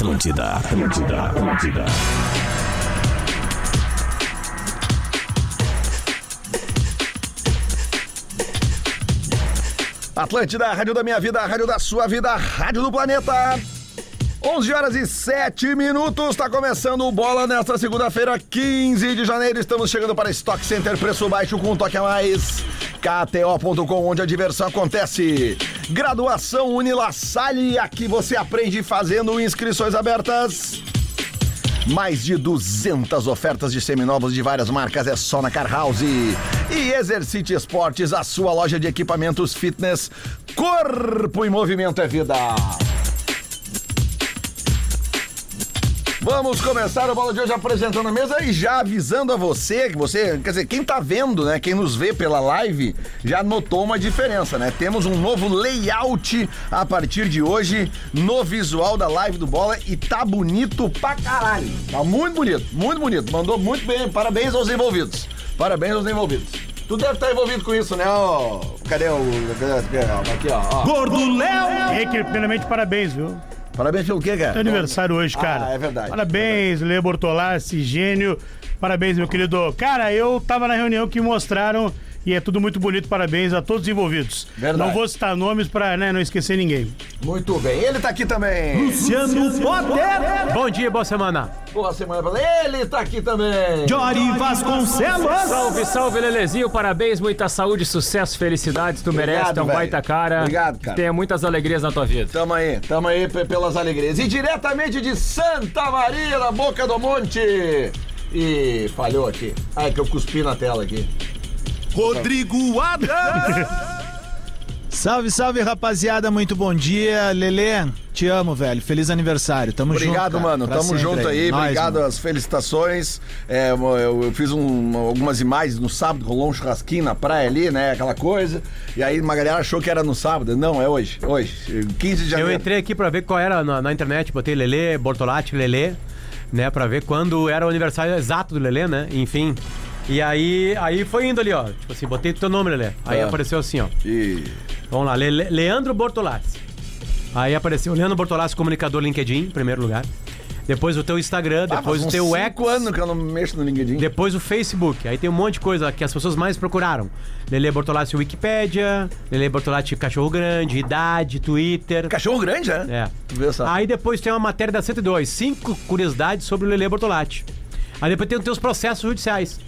Atlântida, Atlântida, Atlântida. Atlântida, rádio da minha vida, rádio da sua vida, rádio do planeta. 11 horas e 7 minutos, está começando o Bola nesta segunda-feira, 15 de janeiro. Estamos chegando para Stock Center, preço baixo com um toque a mais. KTO.com, onde a diversão acontece. Graduação Unila Salle, aqui você aprende fazendo inscrições abertas. Mais de 200 ofertas de seminovos de várias marcas é só na Car House. E Exercite Esportes, a sua loja de equipamentos fitness. Corpo em movimento é vida. Vamos começar o Bola de hoje apresentando a mesa e já avisando a você, que você, quer dizer, quem tá vendo, né, quem nos vê pela live, já notou uma diferença, né? Temos um novo layout a partir de hoje no visual da live do Bola e tá bonito pra caralho. Tá muito bonito, muito bonito. Mandou muito bem, parabéns aos envolvidos. Parabéns aos envolvidos. Tu deve estar envolvido com isso, né? Ó, cadê o. Aqui, ó. Gordo Léo! E aí, que, primeiramente, parabéns, viu? Parabéns pelo quê, cara? Teu aniversário hoje, cara. Ah, é verdade. Parabéns, Lê Bortolassi, gênio. Parabéns, meu querido. Cara, eu tava na reunião que mostraram e é tudo muito bonito. Parabéns a todos os envolvidos. Verdade. Não vou citar nomes pra né, não esquecer ninguém. Muito bem. Ele tá aqui também. Luciano Potter! Bom dia, boa semana. Boa semana pra ele. Ele tá aqui também. Jory Vasconcelos! Salve, salve, Lelezinho. Parabéns, muita saúde, sucesso, felicidades. Tu Obrigado, merece, tu é um velho. baita cara. Obrigado, cara. Tenha muitas alegrias na tua vida. Tamo aí, tamo aí pe- pelas alegrias. E diretamente de Santa Maria, na Boca do Monte. E falhou aqui. Ai, que eu cuspi na tela aqui. Rodrigo Adams. Salve, salve, rapaziada. Muito bom dia. Lelê, te amo, velho. Feliz aniversário. Tamo Obrigado, junto. cara. mano. Pra Tamo junto aí. Nós, Obrigado mano. as felicitações. É, eu, eu fiz um- algumas imagens no sábado, rolou um churrasquinho na praia ali, né? Aquela coisa. E aí uma galera achou que era no sábado. Não, é hoje. Hoje. 15 de Eu janeiro. entrei aqui pra ver qual era na, na internet, botei Lelê, Bortolatti, Lelê, né, pra ver quando era o aniversário exato do Lelê, né, enfim. E aí, aí foi indo ali, ó, tipo assim, botei teu nome, Lelê. Aí Ah. apareceu assim, ó, E... vamos lá, Le- Le- Leandro Bortolatti. Aí apareceu Leandro Bortolatti, comunicador LinkedIn, em primeiro lugar. Depois o teu Instagram, Ah, depois faz o uns teu cinco X. anos que eu não mexo no LinkedIn. Depois o Facebook. Aí tem um monte de coisa que as pessoas mais procuraram. Lele Bortolatti Wikipédia, Lele Bortolatti Cachorro Grande, Idade, Twitter. Cachorro grande, né? É. Tu vê só. Aí depois tem uma matéria da 102, cinco curiosidades sobre o Lele Bortolatti. Aí depois tem os teus processos judiciais.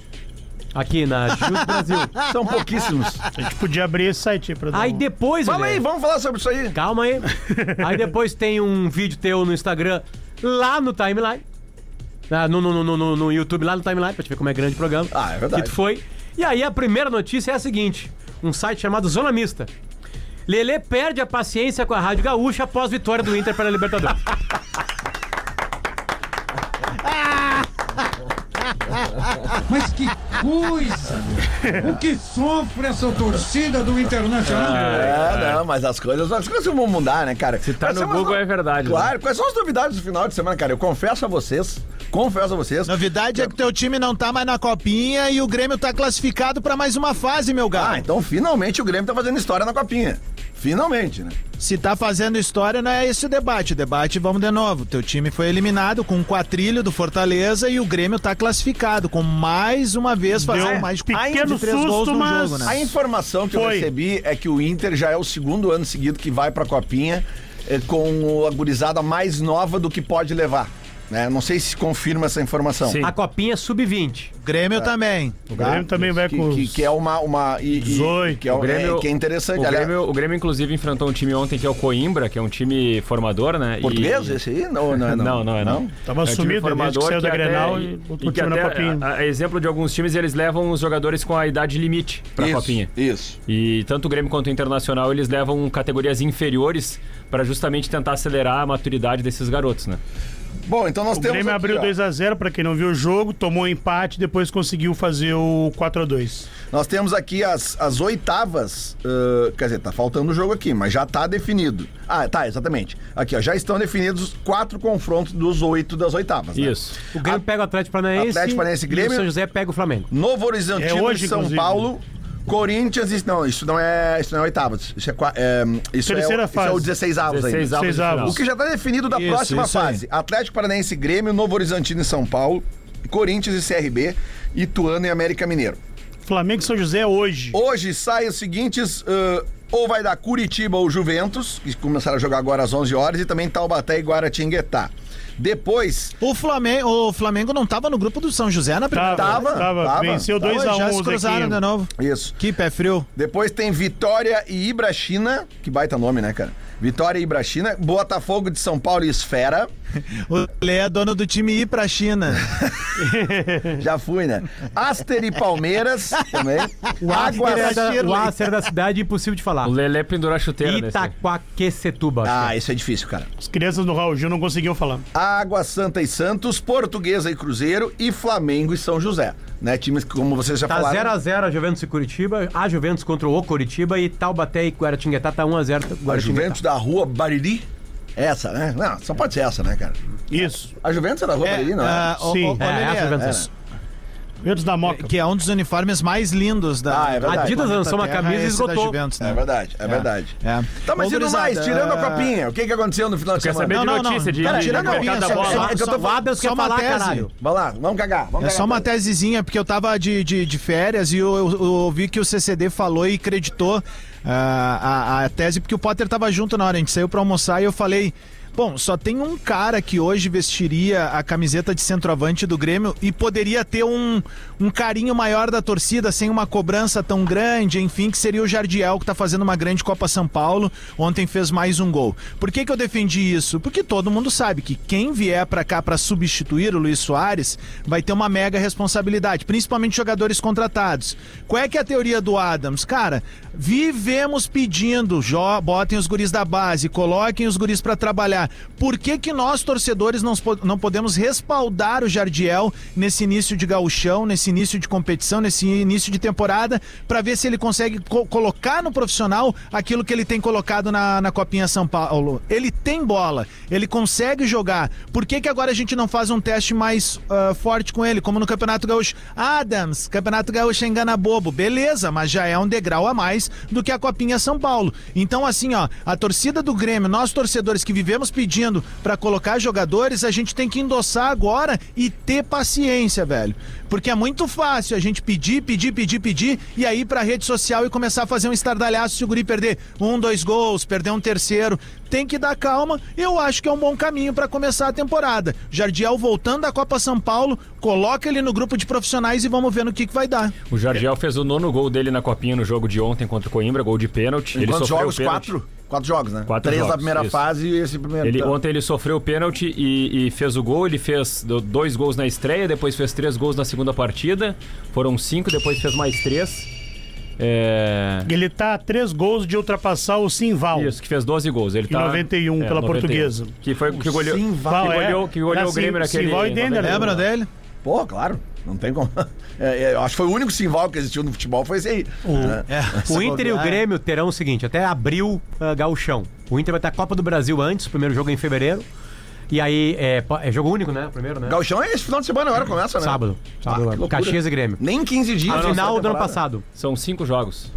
Aqui na Justiça do Brasil. São pouquíssimos. A gente podia abrir esse site aí pra dar Aí um- depois, Fala aí, vamos falar sobre isso aí. Calma aí. Aí depois tem um vídeo teu no Instagram, lá no timeline. Ah, No, no, no, no, no YouTube, lá no timeline, pra te ver como é grande o programa. Ah, é verdade. Que tu foi. E aí a primeira notícia é a seguinte: um site chamado Zona Mista. Lelê perde a paciência com a Rádio Gaúcha após vitória do Inter para a Libertadores. Mas que coisa! O que sofre essa torcida do Internacional? É, não, mas as coisas, as coisas vão mudar, né, cara? Se tá no Google, é verdade, Claro, quais são as novidades do final de semana, cara? Eu confesso a vocês, confesso a vocês. Novidade é que teu time não tá mais na copinha e o Grêmio tá classificado pra mais uma fase, meu Ah, galo. então finalmente o Grêmio tá fazendo história na copinha. Finalmente, né? Se tá fazendo história, não é esse o debate. O debate, vamos de novo. Teu time foi eliminado com um quatrilho do Fortaleza e o Grêmio tá classificado com mais uma vez fazendo mais de pequeno de três gols susto, no mas- jogo, né? A informação que eu Foi. recebi é que o Inter já é o segundo ano seguido que vai pra copinha eh, com a gurizada mais nova do que pode levar. Né? Não sei se confirma essa informação. Sim. A copinha sub-20. Grêmio também. O Grêmio também vai que, com que, que é uma. uma e, e- 18. que, é, O Grêmio- é, que é interessante. O Grêmio, o Grêmio, inclusive, enfrentou um time ontem que é o Coimbra, que é um time formador, né? E- Português, esse aí? Não, não, é, não. Não, não é não. Tava É um time sumido, desde que saiu da Grenal até- e e o que time na até, copinha. a- a exemplo de alguns times, eles levam os jogadores com a idade limite pra isso, copinha. Isso. E tanto o Grêmio quanto o Internacional, eles levam categorias inferiores para justamente tentar acelerar a maturidade desses garotos, né? Bom, então nós O temos. Grêmio aqui, abriu ó, 2x0 pra quem não viu o jogo, tomou um empate, depois conseguiu fazer o 4x2. Nós temos aqui as, as oitavas. ãh, quer dizer, tá faltando o jogo aqui, mas já tá definido. Ah, tá, exatamente. Aqui, ó, já estão definidos os quatro confrontos dos oito das oitavas. né? Isso. O Grêmio pega o Atlético Paranaense. Atlético Paranaense e E Grêmio. o São José pega o Flamengo. Novo Horizontino É hoje, e São inclusive. Paulo Corinthians, isso não, isso não é, isso não é oitavas. Isso é, é, isso é, Terceira o- isso é fase. o 16 avos 16 ainda. avos de 16 final. avos. O que já tá definido da Isso, próxima isso aí. fase. Atlético Paranaense e Grêmio, Novo Horizontino e São Paulo, Corinthians e CRB, Ituano e América Mineiro. Flamengo e São José hoje. Hoje saem os seguintes. ah, ou vai dar Curitiba ou Juventus, que começaram a jogar agora às 11 horas, e também Taubaté e Guaratinguetá. Depois, O Flamengo, o Flamengo não tava no grupo do São José na primeira Tava, Tava, tava, tava. Venceu Tava, 2x1 Já um, se cruzaram de novo. isso. Que pé frio. Depois tem Vitória e Ibrachina, que baita nome, né, cara? Vitória e Ibrachina, Botafogo de São Paulo e Esfera. O Lê é dono do time ir pra China. Já fui, né? Aster e Palmeiras também. O Água Aster, é da, o Aster é da cidade, impossível de falar. O Lelê pendurou a chuteira. Itaquaquecetuba. que Ah, isso é difícil, cara. As crianças do Raul Gil não conseguiam falar. Água Santa e Santos, Portuguesa e Cruzeiro e Flamengo e São José. Né? Times que, como vocês já Tá falaram. 0x0 a Juventus e Curitiba, a Juventus contra o Curitiba e Taubaté e Guaratinguetá tá 1x0 A Guaratinguetá. Juventus da rua Bariri. Essa, né? Não, só pode ser essa, né, cara? Isso. A Juventus é da rua Bariri, não é? o- Sim. o- o É, Lelê, é a Juventus. Verdes da Moca. que é um dos uniformes mais lindos da. Ah, é verdade. A Adidas lançou uma camisa e esgotou. Juventus, né? É verdade, é, verdade. É. Tá, mas e gurizada, mais, tirando a ah, copinha, o que, que aconteceu no final de Quer semana? saber de Não, não, notícia não. de, Cara, de, tirando de a da só- bola? só- é que eu tô O Adams só quer uma falar, tese. caralho. Vai lá, vamos cagar. Vamos É cagar só uma pra- tesezinha, porque eu tava de, de, de férias e eu, eu- eu ouvi que o CCD falou e acreditou ah, a, a tese, porque o Potter tava junto na hora, a gente saiu pra almoçar e eu falei. Bom, só tem um cara que hoje vestiria a camiseta de centroavante do Grêmio e poderia ter um, um carinho maior da torcida, sem uma cobrança tão grande, enfim, que seria o Jardiel, que tá fazendo uma grande Copa São Paulo. Ontem fez mais um gol. Por que, que eu defendi isso? Porque todo mundo sabe que quem vier pra cá pra substituir o Luiz Soares vai ter uma mega responsabilidade, principalmente jogadores contratados. Qual é que é a teoria do Adams? Cara, vivemos pedindo, botem os guris da base, coloquem os guris pra trabalhar. Por que que nós, torcedores, não, não podemos respaldar o Jardiel nesse início de gauchão, nesse início de competição, nesse início de temporada, pra ver se ele consegue co- colocar no profissional aquilo que ele tem colocado na, na Copinha São Paulo? Ele tem bola, ele consegue jogar. Por que que agora a gente não faz um teste mais ah, forte com ele, como no Campeonato Gaúcho? Adams, Campeonato Gaúcho é engana bobo. Beleza, mas já é um degrau a mais do que a Copinha São Paulo. Então, assim, ó, a torcida do Grêmio, nós torcedores que vivemos pedindo pra colocar jogadores, a gente tem que endossar agora e ter paciência, velho. Porque é muito fácil a gente pedir, pedir, pedir, pedir e aí ir pra rede social e começar a fazer um estardalhaço se o guri perder um, dois gols, perder um terceiro. Tem que dar calma. Eu acho que é um bom caminho pra começar a temporada. Jardiel voltando da Copa São Paulo, coloca ele no grupo de profissionais e vamos ver no que, que vai dar. O Jardiel fez o nono gol dele na copinha no jogo de ontem contra o Coimbra, gol de pênalti. Ele sofreu jogos? pênalti. Quatro? Quatro jogos, né? Quatro Três na jogos, primeira isso. fase e esse primeiro. Ele, Então, ontem ele sofreu o pênalti e, e fez o gol. Ele fez do- dois gols na estreia, depois fez três gols na segunda partida. Foram cinco, depois fez mais três. É... Ele tá a três gols de ultrapassar o Simval. Isso, que fez 12 gols. Ele Em tá, 91 pela Portuguesa. Que foi que goleou, que Simval, é. goleou, que goleou o Grêmio Sim- naquele... Simval e Dender. Lembra dele? Pô, claro. Não tem como. É, é, eu acho que foi o único simval que existiu no futebol, foi esse aí. né? É, O Inter e o. Grêmio terão o seguinte, até abril uh, gauchão. O Inter vai ter a Copa do Brasil antes, o primeiro jogo é em fevereiro. E aí, é, é jogo único, né? O primeiro, né? Gauchão é esse final de semana agora, começa, né? Sábado. Ah, Sábado loucura. Caxias e Grêmio. Nem 15 dias. A final do ano passado. São cinco jogos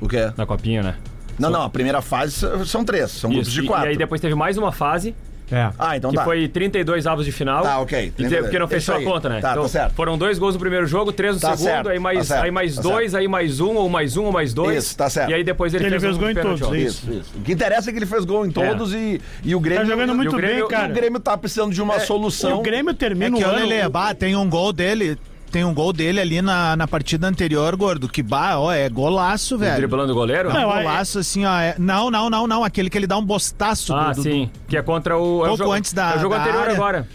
O quê? na copinha, né? Não, não, a primeira fase são três, são grupos Isso, de e- quatro. E aí depois teve mais uma fase, É. Ah, então que tá. foi 32 avos de final. Tá, ok. E porque não fechou a conta, né? Tá, tá certo. Foram dois gols no primeiro jogo, três no Tá segundo, certo, aí mais, tá aí mais tá dois, certo. aí mais um, ou mais um, ou mais dois. Isso, tá certo. E aí depois ele, Ele fez, fez gol em todos, ó. isso. Isso, isso. O que interessa é que ele fez gol em todos e, e o Grêmio. Tá jogando e o muito Grêmio- bem, E cara. o Grêmio tá precisando de uma solução. O Grêmio É termina que o o ano. Lele, bah, tem um gol dele. Tem um gol dele ali na, na partida anterior, gordo. Que bah, ó, é golaço, velho. Driblando o goleiro? É um Não, é- golaço assim, ó. é- Não, não, não, não. Aquele que ele dá um bostaço Ah, do, do- sim. Que é contra o. é o Pouco jogo, antes da- é o jogo da anterior área. agora.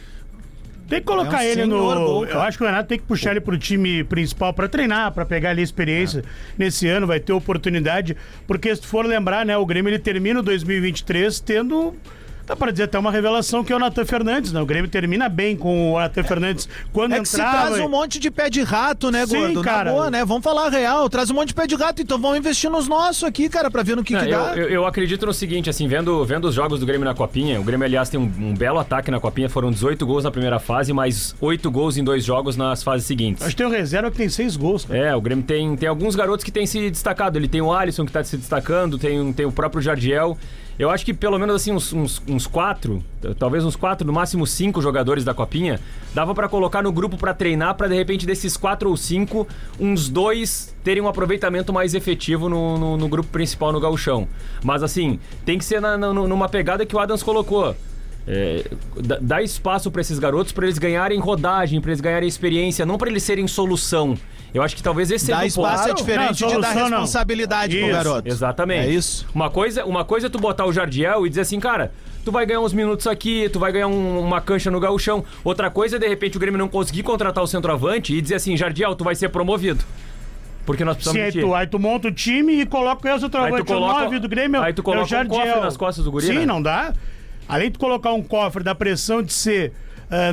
Tem que colocar É um ele no. gol, eu acho que o Renato tem que puxar ele pro time principal pra treinar, pra pegar ali a experiência. Nesse ano vai ter oportunidade, porque se tu for lembrar, né, o Grêmio ele termina o 2023 tendo Dá pra dizer até uma revelação que é o Natan Fernandes, né? O Grêmio termina bem com o Natan Fernandes quando É que se entrava. traz um monte de pé de rato, né, Sim, gordo? cara. Na boa, né? Vamos falar a real. Traz um monte de pé de rato, então vamos investir nos nossos aqui, cara, pra ver no que, Não, que eu, dá. eu- eu acredito no seguinte, assim, vendo, vendo os jogos do Grêmio na Copinha, o Grêmio, aliás, tem um, um belo ataque na Copinha, foram 18 gols na primeira fase, mais 8 gols em dois jogos nas fases seguintes. Acho que tem um reserva que tem seis gols. cara. É, o Grêmio tem, tem alguns garotos que têm se destacado. Ele tem o Alisson que tá se destacando, tem, tem o próprio Jardiel. Eu acho que pelo menos assim, uns, uns, uns quatro, talvez uns quatro, no máximo cinco jogadores da Copinha, dava pra colocar no grupo pra treinar, pra de repente desses quatro ou cinco, uns dois terem um aproveitamento mais efetivo no, no, no grupo principal no gauchão. Mas assim, tem que ser na- na- numa pegada que o Adams colocou. É, dá- espaço pra esses garotos pra eles ganharem rodagem, pra eles ganharem experiência, não pra eles serem solução. Eu acho que talvez esse Dar seja o espaço ponto. é diferente Não, de dar solução não. responsabilidade pro garoto. Exatamente. É isso. Uma coisa, uma coisa é tu botar o Jardiel e dizer assim, cara, tu vai ganhar uns minutos aqui, tu vai ganhar um- uma cancha no gauchão. Outra coisa é, de repente, o Grêmio não conseguir contratar o centroavante e dizer assim, Jardiel, tu vai ser promovido. Porque nós Sim, precisamos de ti. tu, aí tu monta o time e coloca o Aí tu centroavante. coloca- o 9 do Grêmio aí tu é coloca o um cofre nas costas do guri, Sim, né? não dá. Além de colocar um cofre da pressão de ser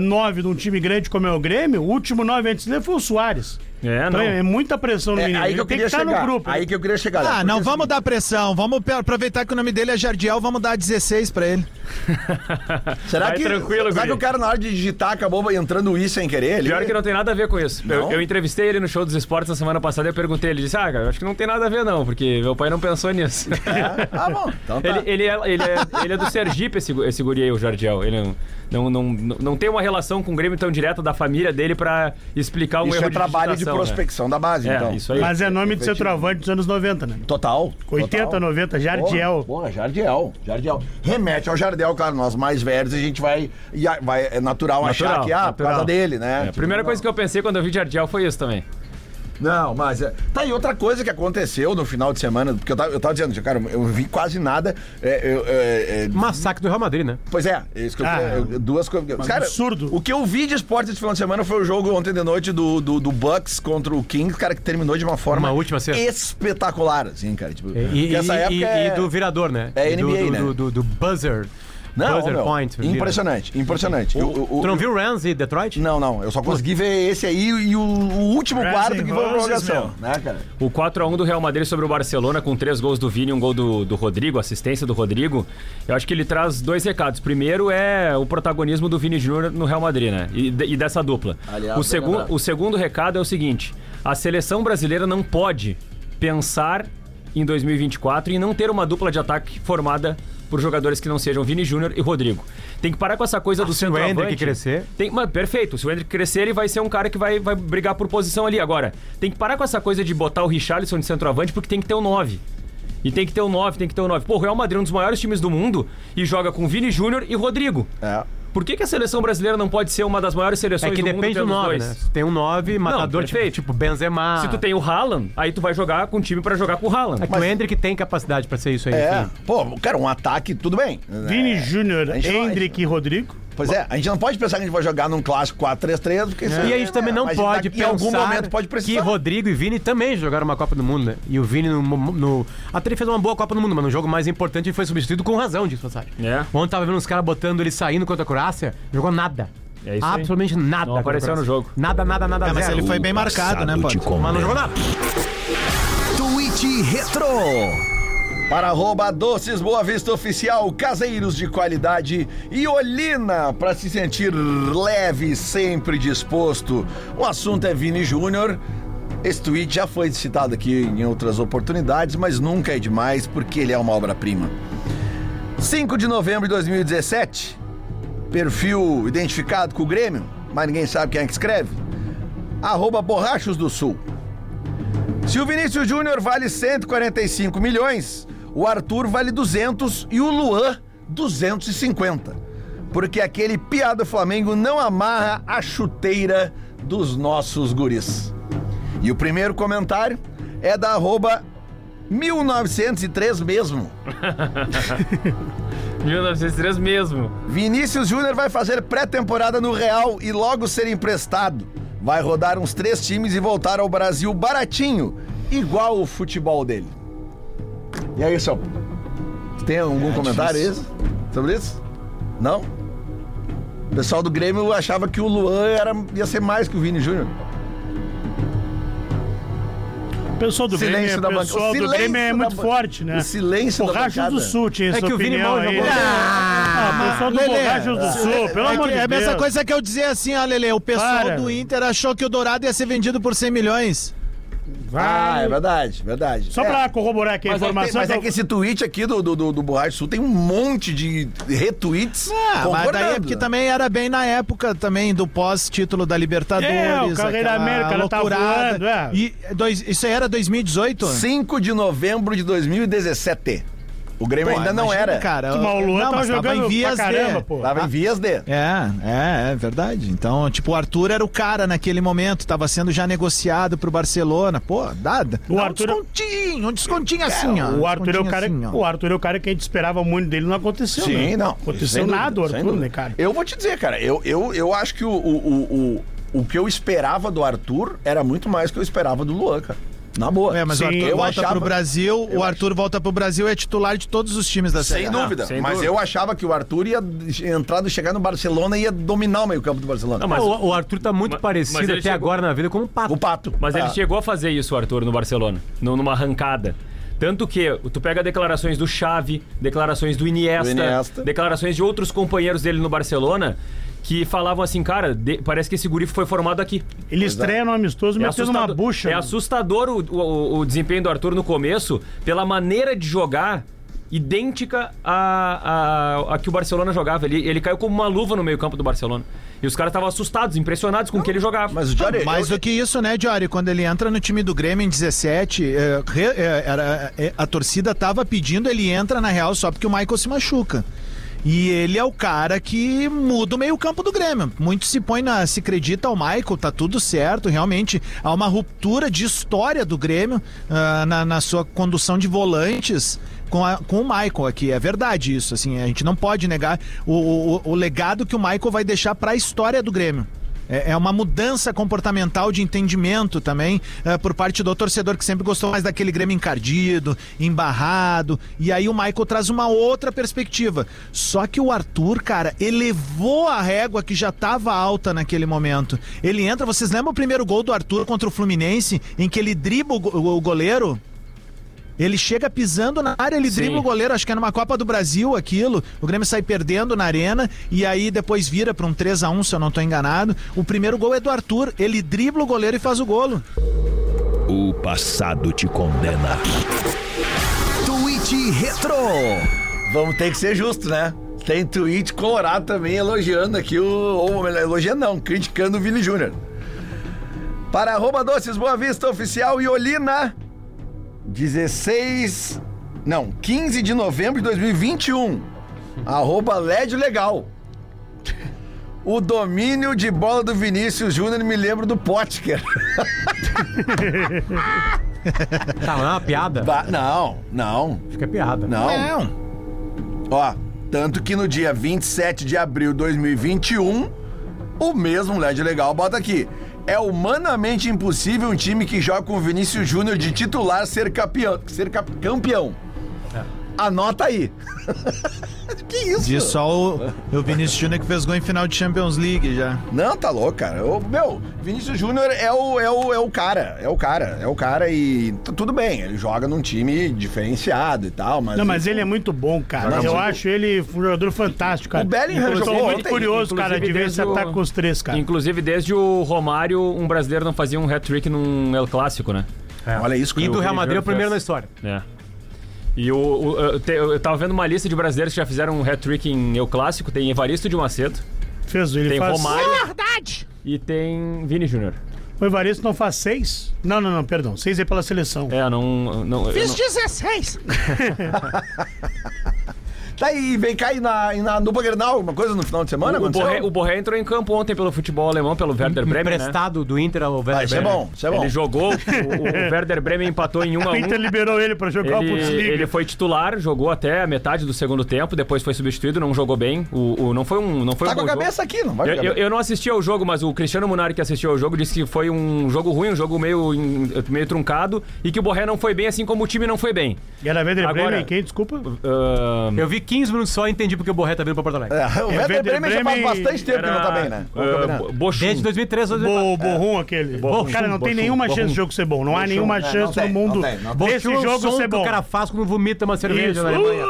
9 de um time grande como é o Grêmio, o último 9 antes dele foi o Soares. É, Então não. é muita pressão no É, menino. aí que eu queria que estar chegar. no grupo. Aí que eu queria chegar. Ah, Porque, não, assim, vamos dar pressão. Vamos aproveitar que o nome dele é Jardiel, vamos dar 16 pra ele. Será Vai que, tranquilo, será que o cara na hora de digitar acabou entrando o i sem querer? Ele... Pior que não tem nada a ver com isso. Eu, Não? eu entrevistei ele no show dos esportes na semana passada e eu perguntei, ele disse, ah, cara, eu acho que não tem nada a ver não, porque meu pai não pensou nisso. É? Ah, bom. Então tá. Ele, ele, é, ele, é, ele é do Sergipe, esse, esse guri aí, o Jardiel. Ele não, não, não, não tem uma relação com o Grêmio tão direta da família dele pra explicar um Isso erro é de trabalho de né? prospecção da base, É, então. isso aí. Mas é nome de centroavante dos anos 90, né? Total. 80, total. 90, Jardiel. Porra, porra, Jardiel. Jardiel. Remete ao Jardiel, claro, nós mais velhos, a gente vai. vai é natural, achar Natural, que, ah, por natural. causa dele, né? É, a primeira coisa que eu pensei quando eu vi Jardiel foi isso também. Não, mas. é- Tá aí outra coisa que aconteceu no final de semana, porque eu tava, eu tava dizendo, cara, eu vi quase nada. é, eu- é, é, Massacre do Real Madrid, né? Pois é, isso que eu, Ah, eu- duas coisas. Cara, absurdo. o que eu vi de esporte esse final de semana foi o jogo ontem de noite do, do, do Bucks contra o Kings, cara, que terminou de uma forma Uma última espetacular, assim, cara. Tipo, E, e- essa e- época e- é... e do virador, né? É do, NBA, do, né? do, do- do buzzer. Não, buzzer meu, point. vira. impressionante, impressionante. O- o- o- Tu não viu Rams e Detroit? Não, não, eu só consegui ver esse aí e o, o último Guns quarto que foi a prorrogação, né, cara? O 4x1 do Real Madrid sobre o Barcelona, com três gols do Vini e um gol do, do Rodrigo, assistência do Rodrigo, eu acho que ele traz dois recados. Primeiro é o protagonismo do Vini Júnior no Real Madrid, né? E, e dessa dupla. Aliás, o, segun, lembrado. o segundo recado é o seguinte: a seleção brasileira não pode pensar em 2024 e não ter uma dupla de ataque formada por jogadores que não sejam Vini Júnior e Rodrigo. Tem que parar com essa coisa do se o centroavante. Hendrick crescer. Tem, mas, perfeito. Se o Hendrick crescer, ele vai ser um cara que vai, vai brigar por posição ali. Agora, tem que parar com essa coisa de botar o Richarlison de centroavante, porque tem que ter o 9. E tem que ter o 9, tem que ter o 9. Pô, o Real Madrid é um dos maiores times do mundo e joga com Vini Júnior e Rodrigo. É. Por que, que a seleção brasileira não pode ser uma das maiores É seleções que do mundo depende do tendo os 9, dois? né? Se tem um 9, matador tipo, perfeito. tipo Benzema. Se tu tem o Haaland, aí tu vai jogar com o time pra jogar com o Haaland. É que o Hendrick tem capacidade pra ser isso aí. É, enfim. pô, cara, um ataque, tudo bem. Vini É. Júnior, não- Hendrick e Rodrigo. Pois é, a gente não pode pensar que a gente vai jogar num clássico 4-3-3, porque isso E a gente também não mas pode em pensar algum momento pode que precisar. Rodrigo e Vini também jogaram uma Copa do Mundo, né? E o Vini, no, no- até ele fez uma boa Copa do Mundo, mas no jogo mais importante ele foi substituído com razão, disso passagem. É. Ontem tava vendo uns caras botando ele saindo contra a Croácia, jogou nada. É isso aí. Absolutamente nada. Não apareceu no jogo. Nada, nada, nada. É, mas zero. ele foi bem marcado, né, pô? Mas não jogou nada. Tweet Retro. Para arroba Doces Boa Vista Oficial, caseiros de qualidade e Olina para se sentir leve, sempre disposto. O assunto é Vini Júnior. Esse tweet já foi citado aqui em outras oportunidades, mas nunca é demais porque ele é uma obra-prima. 5 de novembro de 2017, perfil identificado com o Grêmio, mas ninguém sabe quem é que escreve. Arroba Borrachos do Sul. Se o Vinícius Júnior vale 145 milhões, o Arthur vale 200 e o Luan 250. Porque aquele piá do Flamengo não amarra a chuteira dos nossos guris. E o primeiro comentário é da arroba 1903 mesmo. 1903 mesmo. Vinícius Júnior vai fazer pré-temporada no Real e logo ser emprestado. Vai rodar uns três times e voltar ao Brasil baratinho, igual o futebol dele. E aí, seu? Tem algum comentário isso? sobre isso? Não? O pessoal do Grêmio achava que o Luan era, ia ser mais que o Vini Júnior. O pessoal do Grêmio, Silêncio da o banca- pessoal o do Grêmio é muito da forte, né? o silêncio da Borrachos bancada. do Sul tinha essa É que o Vini aí. jogou. Ah, o pessoal do Lelê, Borrachos do Sul, pelo é, amor de é a Deus. mesma coisa que eu dizer assim, ó, Lele, o pessoal Para. do Inter achou que o Dourado ia ser vendido por 100 milhões. Ah, Vai. é verdade, verdade. Só é. pra corroborar aqui a Mas, é informação. mas é que que esse tweet aqui do, do, do, do Borracha Sul tem um monte de retweets. Ah, mas daí é porque também era bem na época também do pós-título da Libertadores. É, o Carreira América, ela tá voando, é. E dois, isso aí era 2018? 5 de novembro de 2017. O Grêmio Pô, ainda não era. Cara, o Luan não, tava jogando em vias pra caramba, de. pô. Tava em vias de. É, é, é verdade. Então, tipo, o Arthur era o cara naquele momento, tava sendo já negociado pro Barcelona. Pô, dada. O Dá Arthur- Um descontinho, um descontinho assim, ó. O Arthur, é o, cara, assim, ó. o Arthur é o cara que a gente esperava muito dele, não aconteceu. Sim, né? não. Aconteceu dúvida, nada, o Arthur, né, cara? Eu vou te dizer, cara, eu, eu, eu acho que o, o, o, o, o que eu esperava do Arthur era muito mais que eu esperava do Luan, cara. Na boa. É, mas Sim, o Arthur eu volta achava- pro Brasil, eu o Arthur volta pro Brasil e é titular de todos os times da Série Sem dúvida. sem mas dúvida. eu achava que o Arthur ia entrar, chegar no Barcelona e ia dominar o meio-campo do Barcelona. Não, mas- o, o Arthur tá muito Mas- parecido mas ele até chegou- agora na vida com o Pato. O Pato. Mas ele Ah. chegou a fazer isso, o Arthur, no Barcelona, nu- numa arrancada. Tanto que tu pega declarações do Xavi, declarações do Iniesta, Do Iniesta. declarações de outros companheiros dele no Barcelona, que falavam assim, cara, de- parece que esse guri foi formado aqui. Ele estreia no amistoso É metendo uma bucha. é assustador o, o- o desempenho do Arthur no começo, pela maneira de jogar idêntica a, a, a que o Barcelona jogava. Ele, ele caiu como uma luva no meio campo do Barcelona. E os caras estavam assustados, impressionados com o que ele jogava. Mas o Jory, Mais eu- do que isso, né, Diori? Quando ele entra no time do Grêmio em 17, é, re- é, era- é, a torcida tava pedindo, ele entra na real só porque o Michael se machuca. E ele é o cara que muda o meio-campo do Grêmio. Muito se põe na. se acredita ao Michael, tá tudo certo. Realmente há uma ruptura de história do Grêmio ah, na, na sua condução de volantes com, a- com o Michael aqui. É verdade isso. Assim, a gente não pode negar o, o- o legado que o Michael vai deixar para a história do Grêmio. É é uma mudança comportamental de entendimento também eh, por parte do torcedor que sempre gostou mais daquele Grêmio encardido, embarrado. E aí o Michael traz uma outra perspectiva. Só que o Arthur, cara, elevou a régua que já estava alta naquele momento. Ele entra, vocês lembram o primeiro gol do Arthur contra o Fluminense, em que ele go- o goleiro? Ele chega pisando na área, ele Sim. dribla o goleiro, acho que é numa Copa do Brasil aquilo. O Grêmio sai perdendo na arena e aí depois vira para um 3 a 1 se eu não tô enganado. O primeiro gol é do Arthur, ele dribla o goleiro e faz o golo. O passado te condena. Tweet Retro. Vamos ter que ser justo, né? Tem tweet colorado também elogiando aqui o. Ou melhor, elogiando não, criticando o Vini Júnior. Para arroba Doces Boa Vista Oficial e Olina, 16. Não, 15 de novembro de 2021. Arroba LED Legal. O domínio de bola do Vinícius Júnior me lembra do Potker. Tá, não é uma piada? Ba- Não, não, Acho que é piada. não. Ó, tanto que no dia 27 de abril de 2021, o mesmo LED Legal bota aqui. É humanamente impossível um time que joga com o Vinícius Júnior de titular ser campeão. Ser campeão. Anota aí. que isso? Diz só o, o Vinícius Júnior que fez gol em final de Champions League já. Não, tá louco, cara. O, meu, Vinícius Júnior é o, é, o, é o cara. É o cara. É o cara e tudo bem. Ele joga num time diferenciado e tal, mas. Não, mas ele é muito bom, cara. Eu muito. acho ele um jogador fantástico, cara. O Bellingham jogou muito ontem, curioso, cara, de ver se o- ataca com os três, cara. Inclusive, desde o Romário, um brasileiro não fazia um hat-trick num El Clássico, né? Olha isso, E do Real Madrid é o primeiro na história. É. E o, o- eu, te- eu tava vendo uma lista de brasileiros que já fizeram um hat-trick em El Clássico. Tem Evaristo de Macedo, Fez, ele tem faz... Romário e tem Vini Júnior. O Evaristo não faz seis? Não, não, não, perdão. Seis é pela seleção. É, não... não eu não- 16! Tá aí, vem cá e na, e na dupla Grenal, alguma coisa no final de semana? o, aconteceu? Borré, o Borré entrou em campo ontem pelo futebol alemão, pelo Werder Bremen, né? Emprestado do Inter ao Ah, Werder isso é Bremen. bom, isso é bom. Ele jogou, o, o Werder Bremen empatou em 1 a O 1 Inter liberou ele pra jogar o Ele, Bundesliga. ele foi titular, jogou até a metade do segundo tempo, depois foi substituído, não jogou bem. O, o- não foi um, não foi Tá um com a jogo. cabeça aqui, não vai Eu, a eu, eu não assisti ao jogo, mas o Cristiano Munari que assistiu ao jogo disse que foi um jogo ruim, um jogo meio, meio truncado e que o Borré não foi bem, assim como o time não foi bem. E era Werder Agora- Bremen, quem? Desculpa. Ah, Eu vi 15 minutos só e entendi porque o Borré tá vindo pra Porto Alegre. É, o Werder Werder Bremen já faz bastante tempo que não tá bem, né? Uh, Bochum. Desde 2003 a Bo, 2004. borrum aquele. Borrum, cara, não tem nenhuma chance do jogo ser bom. Não há nenhuma É, chance tem, no mundo desse é jogo ser bom. o cara faz quando vomita uma cerveja na Alemanha.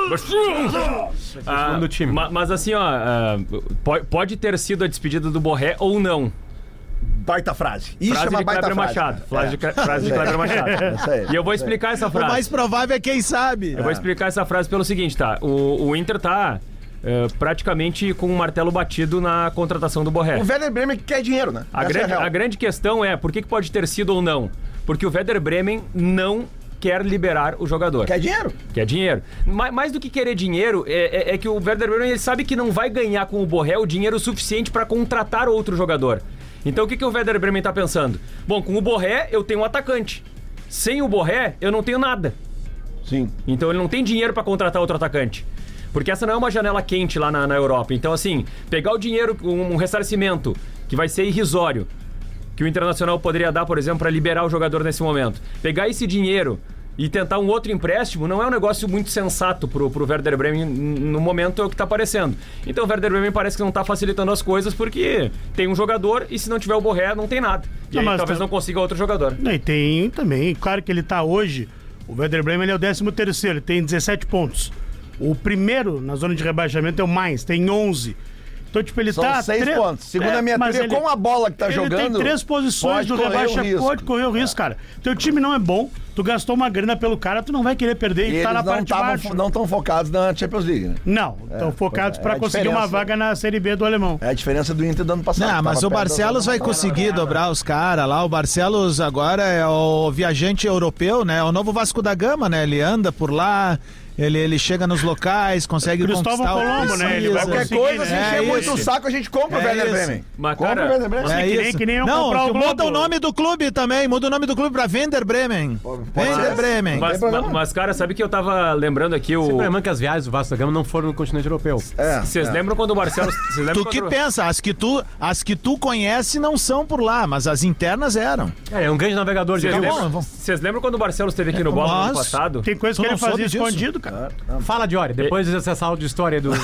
Ah, do time. ma- Mas assim, ó, ah, po- pode ter sido a despedida do Borré ou não. Baita frase. Isso Frase é uma de baita Kleber frase. Machado. Frase de, Cre- frase de É. Kleber Machado. Aí. E eu vou explicar essa O frase. mais provável é quem sabe. Eu vou explicar essa frase pelo seguinte, tá? O, o Inter tá eh, praticamente com um martelo batido na contratação do Borré. O Werder Bremen quer dinheiro, né? A Essa é grande, real. a grande questão é por que, que pode ter sido ou não? Porque o Werder Bremen não quer liberar o jogador. Quer dinheiro? Quer dinheiro. Ma- Mais, do que querer dinheiro, é, é- é que o Werder Bremen ele sabe que não vai ganhar com o Borré o dinheiro suficiente para contratar outro jogador. Então o que, que o Werder Bremen tá pensando? Bom, com o Borré eu tenho um atacante. Sem o Borré eu não tenho nada. Sim. Então ele não tem dinheiro para contratar outro atacante. Porque essa não é uma janela quente lá na, na Europa. Então, assim, pegar o dinheiro, um, um ressarcimento, que vai ser irrisório, que o Internacional poderia dar, por exemplo, para liberar o jogador nesse momento. Pegar esse dinheiro e tentar um outro empréstimo não é um negócio muito sensato pro, pro Werder Bremen no momento que tá aparecendo. Então o Werder Bremen parece que não tá facilitando as coisas porque tem um jogador e se não tiver o Borré, não tem nada. E Não, aí talvez tá- não consiga outro jogador. E tem também, claro que ele tá hoje, o Werder Bremen ele é o 13 terceiro, ele tem 17 pontos. O primeiro na zona de rebaixamento é o Mainz, tem 11. Então, tipo, ele São tá... seis tre- pontos. Segundo É, a minha mas teoria, com a bola que tá ele jogando, tem três posições do rebaixa, risco. pode correr o risco, cara. Teu time não é bom, tu gastou uma grana pelo cara, tu não vai querer perder E e, tá na parte de baixo. não tão focados na Champions League, né? Não, estão focados é, pra é conseguir uma vaga na Série B do Alemão. É a diferença do Inter do ano passado. Não, mas o Barcelos vai conseguir dobrar os caras lá. O Barcelos agora é o viajante europeu, né? É o novo Vasco da Gama, né? Ele anda por lá, ele, ele chega nos locais, consegue Cristóvão conquistar o que Colombo, né? Ele vai. Qualquer coisa, se né? encher É muito o saco, a gente compra o É Werder. Bremen. Mas, compra o Werder Bremen. É que nem- que nem eu Não, comprar o muda o nome do clube também, muda o nome do clube pra Vender Bremen. Vender. Bremen. Mas, mas, cara, sabe que eu tava lembrando aqui o. Sempre que as viagens do Vasco da Gama não foram no continente europeu. É, Vocês é. lembram quando o lembram Tu que quando- pensa, as que tu, as que tu conhece não são por lá, mas as internas eram. É, é um grande navegador de Vocês Tá lembram, vamos. vocês lembram quando o Barcelos esteve aqui no bola no ano passado? Tem coisa que ele fazia soube disso? escondido, cara. Fala, Diori, depois dessa aula de história do.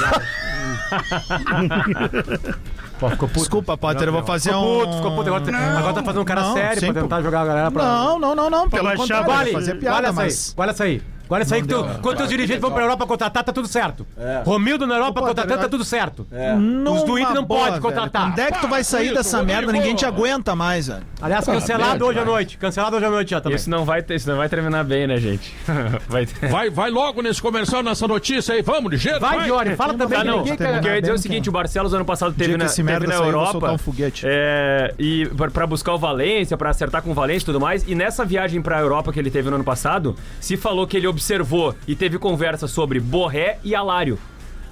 Pô, ficou puto. Desculpa, Potter, eu vou fazer Ficou um. puto, ficou puto. Agora, tá- agora tá fazendo um cara Não, sério sem pra tentar jogar a galera pra. Não, não, não, não. Pelo contrário, vou bola. fazer piada, olha essa mas. aí, olha essa aí. Olha essa aí, que tu, quando os dirigentes vão pra Europa contratar, tá tudo certo. Romildo na Europa Pô, contratando, tá tudo certo. Numa Os do Inter não boa, pode velho. contratar. Onde é que tu vai sair dessa merda? Ninguém te aguenta mais, velho. Aliás, cancelado hoje à noite. Cancelado hoje à noite já também. Isso não vai, isso não vai terminar bem, né, gente? vai ter. Vai, vai logo nesse comercial, nessa notícia aí. Vamos, ligeiro. Vai, Diori, fala também. Tá, não. que eu ia dizer é o seguinte: o Barcelos ano passado teve na, esse teve merda na Europa. um foguete. é, e pra- pra buscar o Valência, pra acertar com o Valência e tudo mais. E nessa viagem pra Europa que ele teve no ano passado, se falou que ele observou e teve conversa sobre Borré e Alário.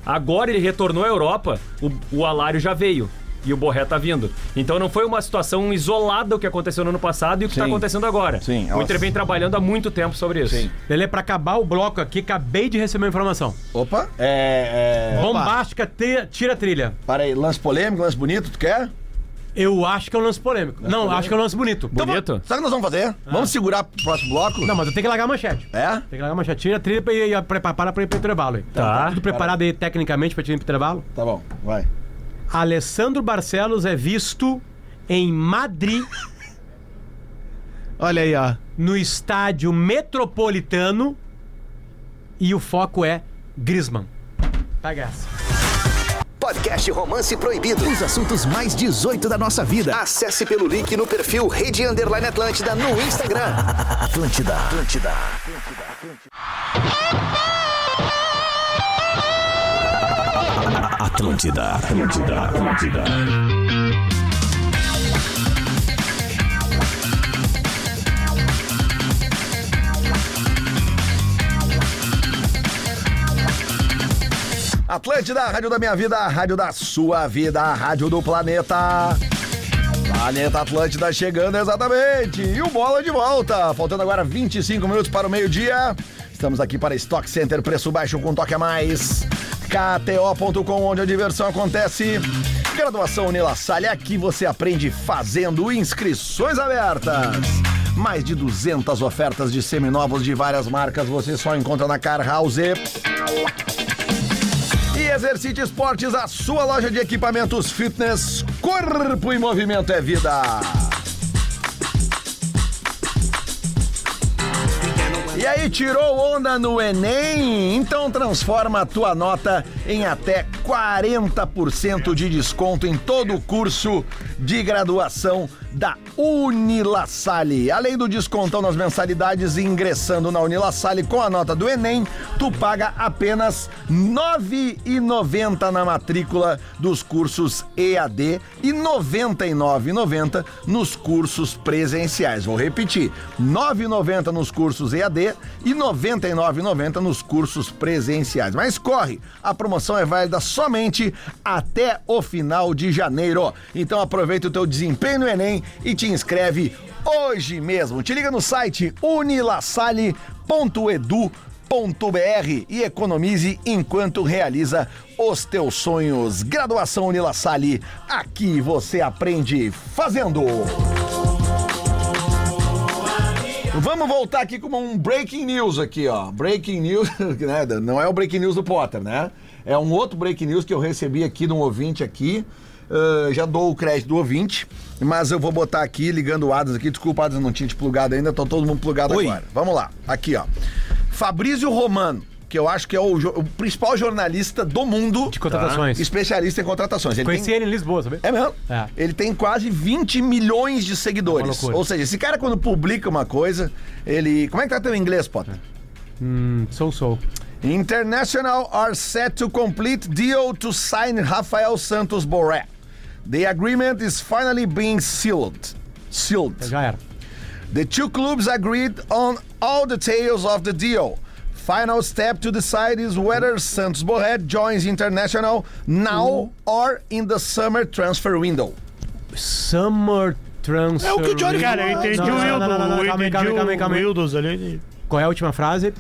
Agora ele retornou à Europa, o, o Alário já veio. E o Borré tá vindo. Então não foi uma situação isolada o que aconteceu no ano passado e o que tá Sim. acontecendo agora. Sim, o Inter vem trabalhando há muito tempo sobre isso. Sim. Lelê, pra acabar o bloco aqui, acabei de receber uma informação. Opa, é. é... Bombástica, te- tira a trilha. Para aí, lance polêmico, lance bonito, tu quer? Eu acho que é um lance polêmico. não, acho que é um lance bonito. Bonito? Sabe o que nós vamos fazer? Vamos segurar pro próximo bloco? Não, mas eu tenho que largar a manchete. É? Tem que largar a manchete. Tira a trilha e, e prepara pra ir pro intervalo aí. Tá. Tudo preparado aí tecnicamente pra tirar pro intervalo? Tá bom, vai. Alessandro Barcelos é visto em Madrid, Olha aí, ó. no estádio metropolitano, e o foco é Griezmann. Pega essa. Podcast Romance Proibido. Os assuntos mais 18 da nossa vida. Acesse pelo link no perfil Rede Underline Atlântida no Instagram. Atlântida. Atlântida. Atlântida, Atlântida, Atlântida. Atlântida, a rádio da minha vida, a rádio da sua vida, a rádio do planeta. Planeta Atlântida chegando exatamente. E o bola de volta. Faltando agora 25 minutos para o meio-dia. Estamos aqui para Stock Center, preço baixo com toque a mais. KTO.com, onde a diversão acontece. Graduação Unila Salle, aqui você aprende fazendo inscrições abertas. Mais de 200 ofertas de seminovos de várias marcas você só encontra na Car House. Exercite Esportes, a sua loja de equipamentos fitness. Corpo em movimento é vida. E aí, tirou onda no Enem? Então transforma a tua nota em até 40% de desconto em todo o curso de graduação da Unilassalle. Além do descontão nas mensalidades, ingressando na Unilassalle com a nota do Enem, tu paga apenas R$ 9,90 na matrícula dos cursos EAD e R$ 99,90 nos cursos presenciais. Vou repetir: R$ 9,90 nos cursos EAD e R$ 99,90 nos cursos presenciais. Mas corre, a promoção é válida somente até o final de janeiro. Então aproveita o teu desempenho no Enem e te inscreve hoje mesmo. Te liga no site unilassalle.edu.br e economize enquanto realiza os teus sonhos. Graduação Unilassalle, aqui você aprende fazendo. Vamos voltar aqui com um breaking news aqui, ó. Breaking news, né? Não é o breaking news do Potter, né? É um outro breaking news que eu recebi aqui de um ouvinte aqui. Uh, já dou o crédito do ouvinte, mas eu vou botar aqui, ligando o Adams aqui. Desculpa, Adams, não tinha te plugado ainda, tá todo mundo plugado Oi. agora. Vamos lá, aqui ó. Fabrício Romano, que eu acho que é o, o principal jornalista do mundo. De contratações. Especialista em contratações. Ele Conheci tem- ele em Lisboa, sabe? é mesmo? É. Ele tem quase 20 milhões de É seguidores. loucura. Ou seja, esse cara quando publica uma coisa, ele. Como é que tá teu inglês, Potter? Hum, sou, sou. International are set to complete deal to sign Rafael Santos Borré. The agreement is finally being sealed. Sealed. Já era. The two clubs agreed on all details of the deal. Final step to decide is whether Santos Borré joins International now or in the summer transfer window. Summer Transfer. É o que o Johnny Cara, eu entendi Não, o Wildo. não, não, não, eu calma aí, entendi calma aí, calma aí, o calma aí. Wildos ali. Qual é a última frase?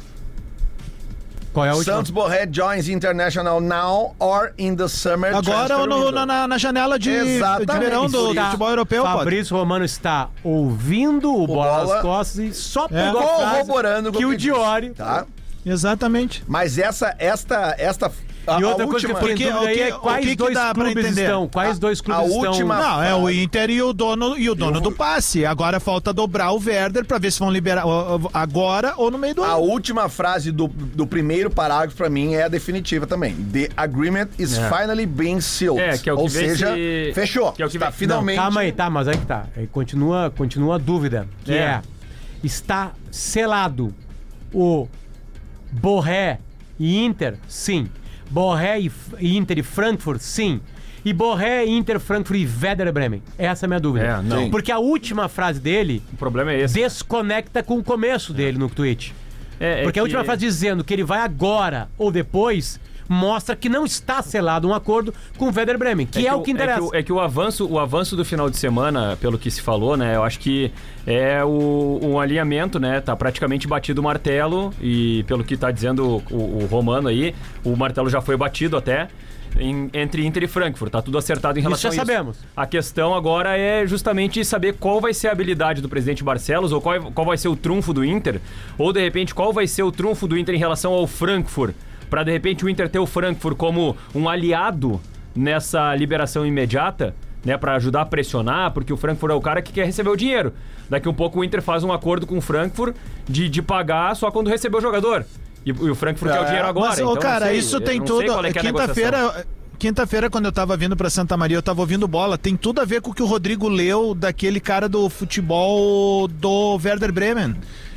Qual é a última? Santos Borré joins International now or in the summer Agora ou no- na, na- janela de, Exatamente. de verão do, do futebol europeu, pode. Fabrício Romano está ouvindo o, Bola Bola. nas Costas e só É. pegou a frase Corroborando com que o o Diori... Tá? Exatamente. Mas essa, esta, esta. A, E outra a coisa que última, eu fiquei em Porque que- aí é quais que que dois dá pra clubes entender? estão. Quais dois clubes a estão... última- Não, é o Inter e o dono, e o dono do passe. Agora falta dobrar o Werder pra ver se vão liberar agora ou no meio do A ano. última frase do, do primeiro parágrafo pra mim é a definitiva também. The agreement is finally being sealed. É, que é o que Ou seja, se- fechou. que é o que Está vem- Não, finalmente. calma aí, tá, mas aí que tá. Aí continua, continua a dúvida, que é. É. está selado o Borré e Inter? Sim. Borré e, Inter e Frankfurt? Sim. E Borré, Inter, Frankfurt e Werder Bremen? Essa é a minha dúvida. É, não. Porque a última frase dele O problema é esse. desconecta com o começo dele no tweet. É, é Porque a última frase dizendo que ele vai agora ou depois mostra que não está selado um acordo com o Werder Bremen, que é, o que interessa. É que, o, é que o avanço, o avanço do final de semana, pelo que se falou, né? Eu acho que é o, um alinhamento, né? Tá praticamente batido o martelo e pelo que tá dizendo o, o Romano aí, o martelo já foi batido até. em- entre Inter e Frankfurt, tá tudo acertado em Isso relação já a isso. sabemos. A questão agora é justamente saber qual vai ser a habilidade do presidente Barcelos, ou qual, qual vai ser o trunfo do Inter, ou de repente qual vai ser o trunfo do Inter em relação ao Frankfurt, para de repente o Inter ter o Frankfurt como um aliado nessa liberação imediata, né, para ajudar a pressionar, porque o Frankfurt é o cara que quer receber o dinheiro. Daqui um pouco o Inter faz um acordo com o Frankfurt de, de pagar só quando receber o jogador. E, e o Frankfurt quer o É, dinheiro agora. Mas, então cara, sei, isso tem tudo. é é. Quinta-feira. Quinta-feira, quando eu tava vindo pra Santa Maria, eu tava ouvindo bola. Tem tudo a ver com o que o Rodrigo leu daquele cara do futebol do Werder Bremen.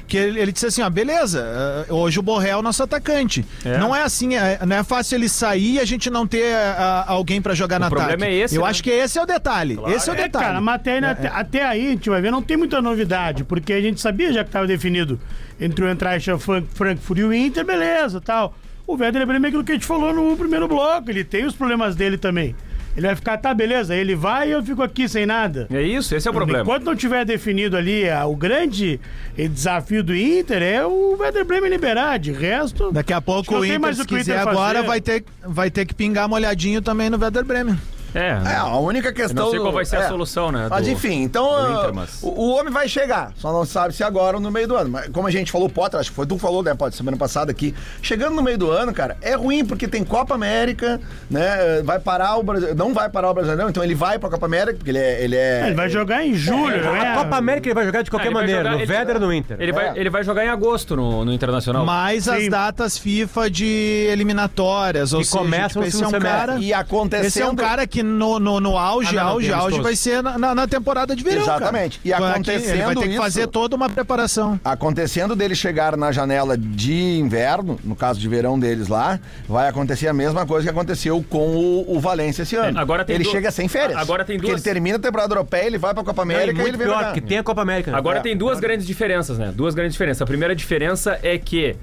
Que ele, ele disse assim: ó, beleza, eh, hoje o Borré é o nosso atacante. É. Não é assim, é- não é fácil ele sair e a gente não ter ah, alguém pra jogar na problema ataque. é esse, Eu né? acho que esse é o detalhe. Esse é o É, detalhe. cara, mas até, até, até aí, a gente vai ver, não tem muita novidade, porque a gente sabia já que estava definido entre o Frank- Frankfurt e o Inter, beleza, tal. O Werder Bremen é aquilo que a gente falou no primeiro bloco, ele tem os problemas dele também. Ele vai ficar, tá, beleza, ele vai e eu fico aqui sem nada. É isso, esse é o problema. Enquanto não tiver definido ali ah, o grande desafio do Inter, é o Werder Bremen liberar, de resto... Daqui a pouco não o tem Inter, mais se o que o quiser agora, vai ter, vai ter que pingar molhadinho também no Werder Bremen. É, É, a única questão. não sei qual vai ser é. a solução, né? Mas do- enfim, então do Inter, ah, mas- o, o homem vai chegar, só não sabe se agora ou no meio do ano. Mas como a gente falou, Potter, acho que foi tu que falou, né, Potter, semana passada aqui. Chegando no meio do ano, cara, é ruim porque tem Copa América, né? Vai parar o Brasil, não vai parar o Brasileirão, então ele vai pra Copa América, porque ele é. Ele, é, Ele vai jogar em julho, né? A Copa América ele vai jogar de Ah, qualquer vai maneira, jogar- no ele- Véder ou no Inter. Ele, É. vai, ele vai jogar em agosto no, no Internacional. Mais as Sim. datas FIFA de eliminatórias. Ou Que seja, começam no esse é um cara. E acontecendo. Esse é um cara que no, no, no auge, Ah, não, auge, auge vai ser na, na, na temporada de verão. Exatamente. E cara. Aqui acontecendo Ele vai ter que isso- fazer toda uma preparação. Acontecendo dele chegar na janela de inverno, no caso de verão deles lá, vai acontecer a mesma coisa que aconteceu com o, o Valência esse ano. É, agora tem ele du- chega sem férias. agora tem Porque duas- ele termina a temporada europeia, ele vai pra Copa Não, e América e, ele vem pior, pra porque tem a Copa América. Agora É. tem duas grandes diferenças, né? Duas grandes diferenças. A primeira diferença é que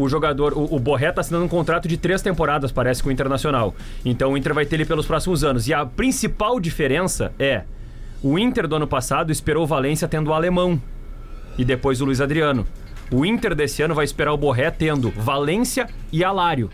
o jogador, o, o Borré tá assinando um contrato de três temporadas, parece, com o Internacional. Então o Inter vai ter ele pelos próximos anos. E a principal diferença é o Inter do ano passado esperou o Valência tendo o alemão e depois o Luiz Adriano. O Inter desse ano vai esperar o Borré tendo Valência e Alário.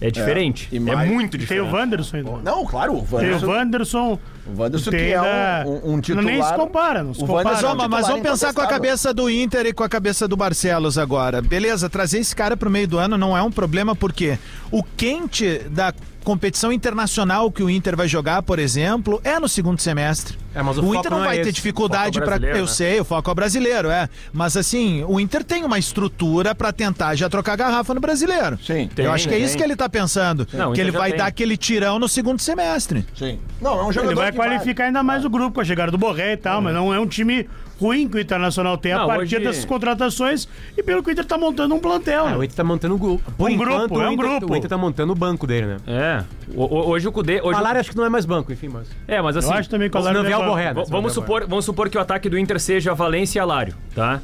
É diferente. e É, mais- muito Tem diferente. o Wanderson ainda. Não, claro, o Tem o Wanderson, Wanderson. o Wanderson que tem é da- um, um, um titular. Nem se compara, não se compara. Wanderson é um Mas, ó, mas vamos pensar com a cabeça do Inter e com a cabeça do Barcelos agora. Beleza, trazer esse cara pro meio do ano não é um problema, porque o quente da competição internacional que o Inter vai jogar, por exemplo, é no segundo semestre. É, mas o o Inter não não é vai ter esse. dificuldade para eu né? sei, o foco é o brasileiro, é. Mas assim, o Inter tem uma estrutura para tentar já trocar garrafa no brasileiro. Sim, Tem, eu acho que é tem. isso que ele tá pensando, Não, que ele vai tem. dar aquele tirão no segundo semestre. Sim. Não, é um jogador Ele vai que qualificar ainda mais o grupo com a chegada do Borré e tal, mas não é um time ruim que o Internacional tem a Não, partir hoje- dessas contratações e pelo que o Inter tá montando um plantel. Ah, né? o Inter tá montando um grupo. Por Um enquanto, grupo, o é um Inter, grupo. O Inter tá montando o banco dele, né? É. O- o- hoje o Cudê. Hoje o- acho que não é mais banco, enfim, mas. É, mas assim. Eu acho também que o Alário não vier o leva- Borré, né? Vamos, supor, vamos supor que o ataque do Inter seja Valência e Alário, tá?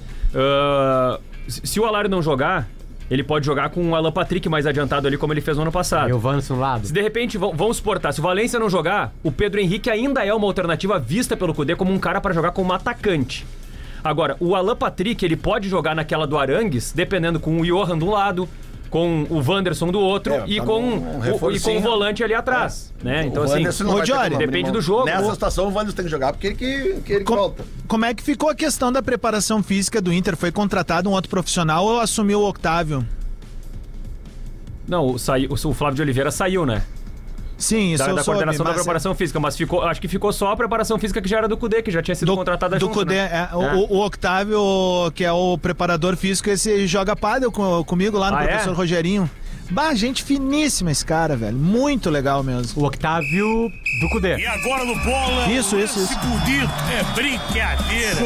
Se se o Alário não jogar, ele pode jogar com o Alan Patrick mais adiantado ali, como ele fez no ano passado. E o Wanderson no lado. Se de repente, vamos suportar, se o Valência não jogar, o Pedro Henrique ainda é uma alternativa vista pelo Cudê como um cara para jogar como atacante. Agora, o Alan Patrick, ele pode jogar naquela do Arangues, dependendo com o Johan de um lado, com o Wanderson do outro É, e, tá com, num o- e com o volante ali atrás. Né? Então, o assim, Wanderson não depende do jogo. Nessa situação, o Wanderson tem que jogar porque ele que, que, ele Com- volta. Como é que ficou a questão da preparação física do Inter? Foi contratado um outro profissional ou assumiu o Octávio? Não, o, saiu- o Flávio de Oliveira saiu, né? Sim, isso Da, eu da soube, coordenação da é preparação física, mas ficou, acho que ficou só a preparação física que já era do Cudê, que já tinha sido do, contratada do junto, Cudê, né? é, o- O, Octávio, que é o preparador físico, esse joga pádel com- comigo lá no Ah, é? professor Rogerinho. Bah, gente finíssima esse cara, velho. Muito legal mesmo. O Octávio do Cudê. E agora no bola. Isso, o isso, lance isso. bonito. É brincadeira.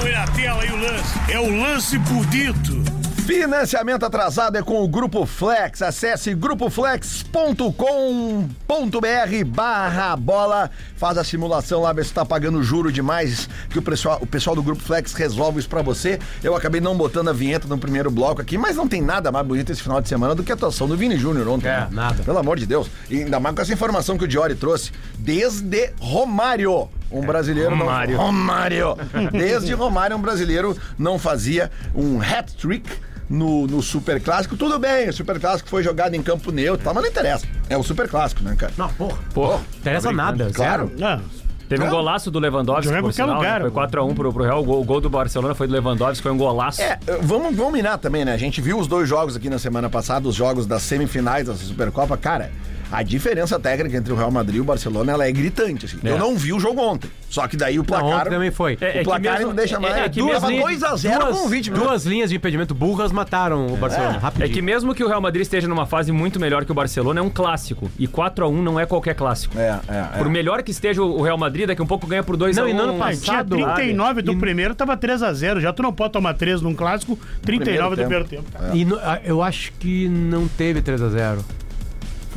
Põe na tela aí o lance. É o lance bonito. Financiamento atrasado é com o Grupo Flex. Acesse grupoflex.com.br barra bola. Faz a simulação lá, vê se tá pagando juro demais, que o pessoal, o pessoal do Grupo Flex resolve isso pra você. Eu acabei não botando a vinheta no primeiro bloco aqui, mas não tem nada mais bonito esse final de semana do que a atuação do Vini Júnior ontem. É, né? nada. Pelo amor de Deus. E ainda mais com essa informação que o Diori trouxe. Desde Romário. Um brasileiro Romário. não. Romário. Desde Romário, um brasileiro não fazia um hat-trick no, no Super Clássico. Tudo bem, o Super Clássico foi jogado em campo neutro, tá, mas não interessa. É o Super Clássico, né, cara? Não, porra. Pô, Interessa nada, Claro. zero. Não, teve um golaço do Lewandowski, por sinal, lugar, né? Foi 4x1 pro, pro Real. O gol, o gol do Barcelona foi do Lewandowski, foi um golaço. É, vamos, vamos minar também, né? A gente viu os dois jogos aqui na semana passada, os jogos das semifinais da Supercopa. Cara, a diferença técnica entre o Real Madrid e o Barcelona, ela é gritante, assim. É. Eu não vi o jogo ontem. Só que daí o Não, placar... ontem também foi. É, é o placar mesmo- não deixa é- mais. é que Tava mesmo- 2x0 duas, com 20 minutos. duas linhas de impedimento burras mataram o Barcelona, É. rapidinho. É que mesmo que o Real Madrid esteja numa fase muito melhor que o Barcelona, é um clássico. E 4x1 não é qualquer clássico. É, é, é. Por melhor que esteja o Real Madrid, daqui a um pouco ganha por 2x1. Não, e no ano Ah, tinha passado- 39 do E- primeiro, tava 3x0. Já tu não pode tomar 3 num clássico, 39 do primeiro primeiro tempo. E no- ah, eu acho que não teve 3x0.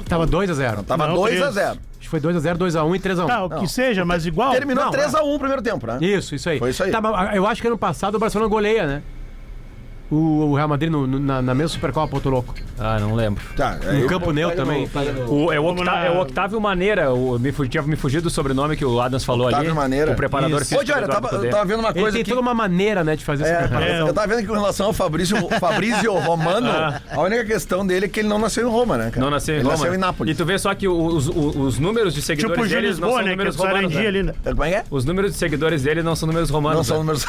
Tava 2x0. Tava Não, 2x0. três. Acho que foi 2x0, 2x1 e 3x1. Tá, o Não. que seja, mas igual. Terminou Não, 3x1 o primeiro tempo, né? Isso, isso aí. Foi isso aí. Tá, mas eu acho que ano passado o Barcelona goleia, né? O, o Real Madrid no- no- na, na mesma Supercopa, outro louco? Ah, não lembro. Tá, No campo neutro também. O, é, o Octa- é o Octávio Maneira. O, me, tinha me fugido do sobrenome que o Adams falou Octávio ali. Maneira. O preparador Isso. físico. Ô, Diário, eu do tava, eu Cudê. tava vendo uma Ele coisa tem aqui. toda uma maneira, né, de fazer essa É, preparação. eu tava vendo que com relação ao Fabrício, Fabrício Romano, a única questão dele é que ele não nasceu em Roma, né, cara? Não nasceu em ele Roma. nasceu em Nápoles. E tu vê só que os, os, os números de seguidores Tipo o Gil deles não Lisboa, são né? Que é números do romanos. Né? ali, né? Como é que é? Os números de seguidores dele não são números romanos. Não são né? números.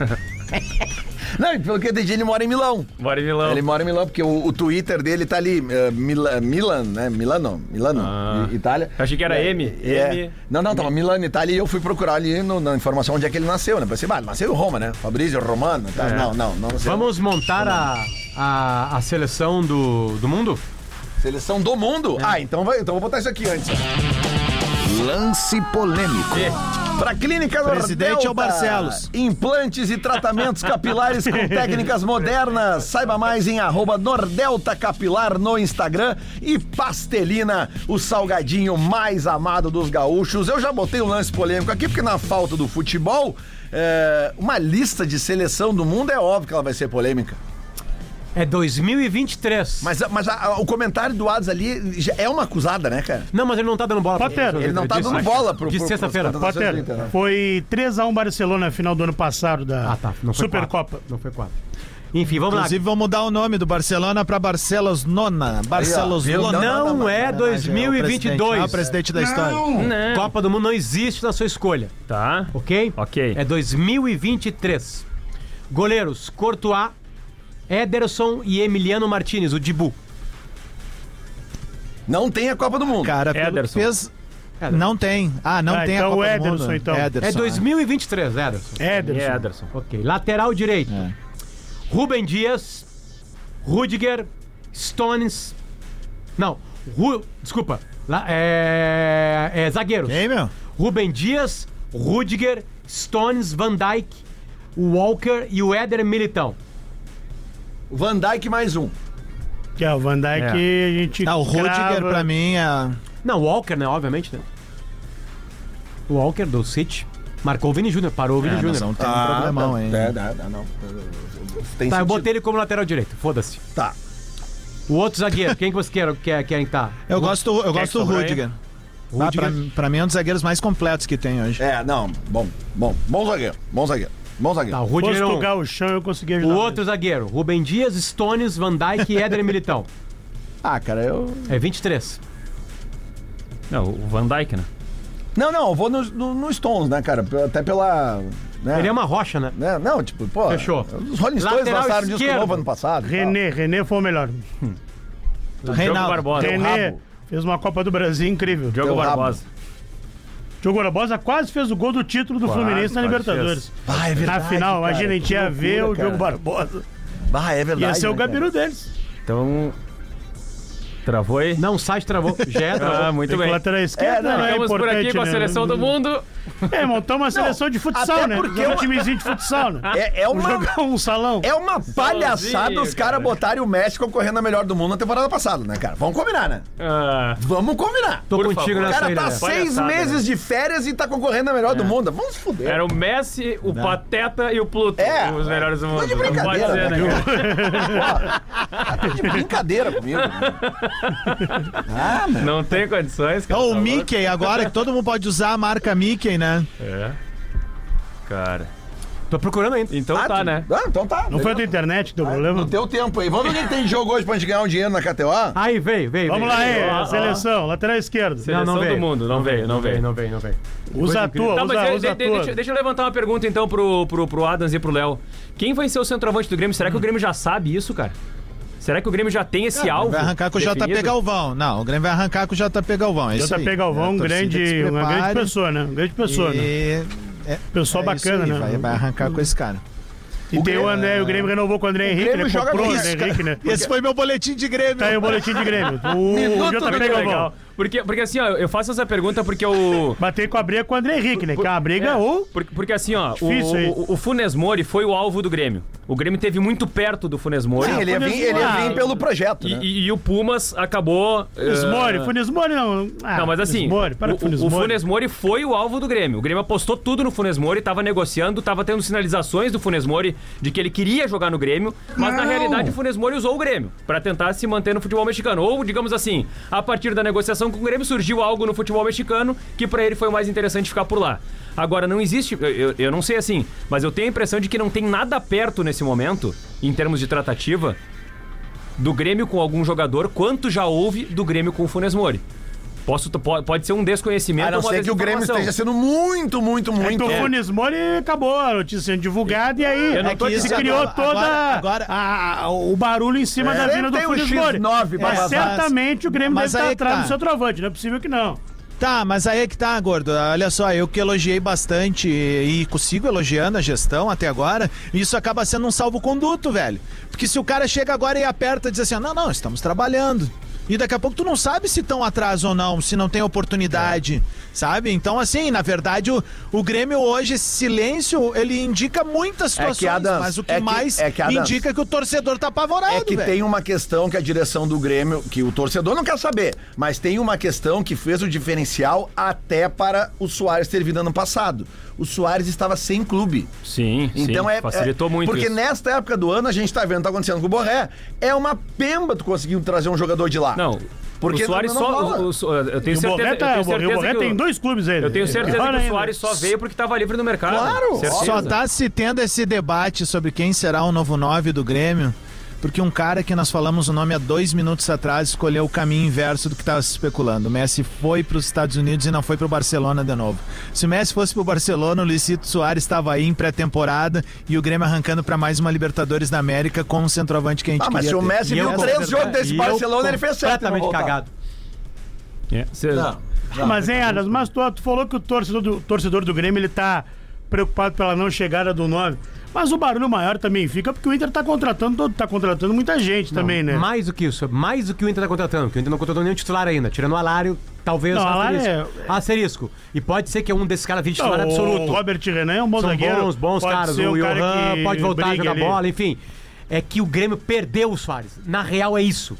Não, e pelo que eu entendi, ele mora em Milão. Bora em Milão. Ele mora em Milão, porque o, o Twitter dele tá ali, eh, Mila- Milan, né? Milano, Milano, Ah. Itália. Eu achei que era É, M. é. M. Não, não, tava Milano, Itália, e eu fui procurar ali no- na informação onde é que ele nasceu, né? Pensei, ele nasceu em Roma, né? Fabrício Romano, tá? É. Não, não, não nasceu. Vamos montar a, a, a seleção do, do mundo? Seleção do mundo? Ah, então, vai, então vou botar isso aqui antes. Lance polêmico. Pra Clínica Presidente Nordelta, é o Barcelos. Implantes e tratamentos capilares com técnicas modernas. Saiba mais em arroba Nordelta Capilar no Instagram. E Pastelina, o salgadinho mais amado dos gaúchos. Eu já botei o lance polêmico aqui, porque na falta do futebol, é, uma lista de seleção do mundo é óbvio que ela vai ser polêmica. É 2023. Mas, mas a- a- o comentário do Adas ali já é uma acusada, né, cara? Não, mas ele não tá dando bola. Pode ter. Ele não tá Disse- dando bola pro. De sexta-feira. pros Pode contratações do ter. Inter, né? Foi 3x1 Barcelona na final do ano passado da Ah, tá. Não foi Supercopa. Não foi quatro. Enfim, vamos Inclusive, vão mudar o nome do Barcelona pra Barcelos Nona. Barcelos viu? Nona. Não, Não, não, é É o 2022. presidente da história. Né? Copa do Mundo não existe na sua escolha, Tá. ok? Ok. É 2023. Goleiros: Courtois, Ederson e Emiliano Martinez, o Dibu. Não tem a Copa do Mundo. Cara, Ederson. fez... Não tem. Ah, não Ah, tem então a Copa o do Ederson, Mundo. então. Ederson, É 2023, Ederson. Ederson. E Ederson. Ok. Lateral direito: É. Rubem Dias, Rudiger, Stones. Não, Ru... desculpa. La- É... é zagueiros. Quem, meu? Rubem Dias, Rudiger, Stones, Van Dijk, Walker e o Éder Militão. Van Dijk mais um. Que é o Van Dijk, a gente. Ah, o Rudiger, crava- pra mim, é... Não, Walker, né? Obviamente, né? O Walker do City. Marcou o Vini Júnior, parou o Vini É, nós Júnior. vamos ter um problemão aí. É, dá, dá, não. Tem Tá, eu sentido. botei ele como lateral direito, foda-se. Tá. O outro zagueiro, quem que você quer, quer, querem que tá? Eu gosto, eu gosto do sobrou aí? Rudiger. Ah, pra, pra mim é um dos zagueiros mais completos que tem hoje. É, não. Bom, bom. Bom zagueiro. Bom zagueiro. Bom zagueiro. Tá, o Rudiger não. tocar o chão, eu conseguia O ajudar. outro zagueiro, Rubem Dias, Stones, Van Dijk e Éder Militão. Ah, cara, eu. É 23. Não, o Van Dijk, né? Não, não, eu vou no, no, no Stones, né, cara? Até pela. Né? Ele é uma rocha, né? né? Não, tipo, pô. Fechou. Os Rolling Stones Lateral lançaram disco esquerdo. novo ano passado. René, René foi o melhor. Diogo Reinaldo. Barbosa. René fez uma Copa do Brasil incrível. Diogo Teu rabo. Diogo Barbosa quase fez o gol do título do Quase, Fluminense na Libertadores. Ah, é verdade, Na final, cara, imagina, a gente ia ver o cara. Diogo Barbosa. Ah, é verdade. Ia ser o né, cara? gabiru deles. Então. Travou aí? Não, o site travou. Já é, travou. Ah, muito bem. lateral esquerda, É, não, não é por aqui com a né? seleção do mundo. É, montamos uma seleção de futsal, até né? porque um timezinho de futsal, né? É, é uma. jogar um salão. É uma palhaçada Sozinho, os caras cara. botarem o Messi concorrendo a melhor do mundo na temporada passada, né, cara? Vamos combinar, né? Ah, Vamos combinar. Tô Por contigo favor. O nessa cara aí, tá né? seis Palhaçada, meses de férias e tá concorrendo a melhor do mundo. Vamos se fuder. era o Messi, o Pateta e o Pluto. É. Os melhores do mundo. Tô de Não pode brincadeira, ser, né, né, cara? Tá de brincadeira comigo. Ah, meu. Não tem condições, cara. O tá louco? Mickey agora, que todo mundo pode usar a marca Mickey, né? É. Cara. Tô procurando ainda. Então Ah, tá, tu- né? Ah, então tá. Não foi a tua internet que deu problema? No teu tempo aí. Vamos ver o que que tem jogo hoje pra gente ganhar um dinheiro na KTO? Aí, veio, veio. Vamos veio. lá, aí, ó. seleção, lateral esquerdo. Seleção Não, não veio. do mundo. Não veio, não veio. Não veio, não veio. Usa a tua, Tá, mas usa, de- usa a de- tua. deixa, deixa eu levantar uma pergunta então pro, pro, pro Adams e pro Léo. Quem vai ser o centroavante do Grêmio? Será que o Grêmio já sabe isso, cara? Será que o Grêmio já tem esse alvo? Vai arrancar com o JP? Galvão. Não, o Grêmio vai arrancar com o JP Galvão. É isso aí. JP Galvão, É, um grande, uma grande prepare. pessoa, né? Uma grande pessoa, né? E... É, Pessoa é bacana, aí, né? Vai, vai arrancar com esse cara. E tem o André, o Grêmio renovou com o André Henrique, Grêmio né? joga Comprou o com isso, Henrique, né? Esse foi meu boletim de Grêmio. Tá aí o boletim de Grêmio. O Minuto JP Galvão. Porque, porque assim, ó, eu faço essa pergunta porque o. Bater com a briga com o André Henrique, né? Que é uma briga ou. Porque, porque assim, ó, o, Difícil o, o Funes Mori foi o alvo do Grêmio. O Grêmio teve muito perto do Funes Mori. Sim, ele ia, vir, ele ia vir pelo projeto, E, né? e- e o Pumas acabou. Funes eh, Mori, Funes Mori não. Ah, Não, mas assim, Funes Mori, para o, Funes o Mori. Funes Mori foi o alvo do Grêmio. O Grêmio apostou tudo no Funes Mori, tava negociando, tava tendo sinalizações do Funes Mori de que ele queria jogar no Grêmio, mas na realidade o Funes Mori usou o Grêmio pra tentar se manter no futebol mexicano. Ou, digamos assim, a partir da negociação com o Grêmio surgiu algo no futebol mexicano que pra ele foi mais interessante ficar por lá. Agora, não existe, eu, eu, eu não sei assim, mas eu tenho a impressão de que não tem nada perto nesse momento, em termos de tratativa, do Grêmio com algum jogador, quanto já houve do Grêmio com o Funes Mori. Posso, po- pode ser um desconhecimento A não ser que o Grêmio esteja sendo muito, muito, É muito. que o Funes Mori acabou a notícia sendo divulgada e aí Eu não tô se criou agora- toda agora- a- a- o barulho em cima É, da vinda do Funes Mori. X9 pra Mas certamente o Grêmio Mas deve aí estar atrás tá. do seu trovante, não é possível que não. Tá, mas aí é que tá, gordo. Olha só, eu que elogiei bastante e consigo elogiando a gestão até agora, isso acaba sendo um salvo-conduto, velho. Porque se o cara chega agora e aperta e diz assim, não, não, estamos trabalhando. E daqui a pouco tu não sabe se estão atrás ou não, se não tem oportunidade, sabe? Então, assim, na verdade, o, o Grêmio hoje, esse silêncio, ele indica muitas É que, situações, Adams, mas o que é que- mais é que, Adams, indica é que o torcedor tá apavorado, É que velho. tem uma questão que a direção do Grêmio, que o torcedor não quer saber, mas tem uma questão que fez o diferencial até para o Soares ter vindo ano passado. O Soares estava sem clube. Sim, Então sim, é. facilitou é- muito Porque isso. nesta época do ano a gente tá vendo, tá acontecendo com o Borré. É uma pemba tu conseguir trazer um jogador de lá. Não, Porque o Soares não- não só... o- o eu tenho E o certeza, Borré, eu tá, tenho o Borré- o certeza Borré que tem o- dois clubes aí. Eu tenho certeza que o. Soares só veio porque estava livre no mercado. Claro, certeza. Só tá se tendo esse debate sobre quem será o novo 9 do Grêmio, porque um cara que nós falamos o nome há dois minutos atrás escolheu o caminho inverso do que estava se especulando. O Messi foi para os Estados Unidos e não foi para o Barcelona de novo. Se o Messi fosse para o Barcelona, o Luizito Soares estava aí em pré-temporada e o Grêmio arrancando para mais uma Libertadores da América com o centroavante que a gente Ah, mas queria se o ter. Messi E viu três jogos desse E Barcelona, ele fez certo. Completamente não cagado. É, cê- Ah, mas, hein, Adas, mas tu, tu falou que o torcedor do, torcedor do Grêmio ele tá preocupado pela não chegada do 9. Mas o barulho maior também fica porque o Inter tá contratando, tá contratando muita gente também, né? Mais do que isso, mais do que o Inter tá contratando, porque o Inter não contratou nenhum titular ainda, tirando o Alário, talvez Não, asterisco. é- Asterisco. E pode ser que um desses caras vire Não, titular o absoluto. Robert Renan é um bom São zagueiro. bons, bons pode caras. O um cara Johan que pode voltar a jogar ali. bola, enfim. É que o Grêmio perdeu o Soares. Na real é isso.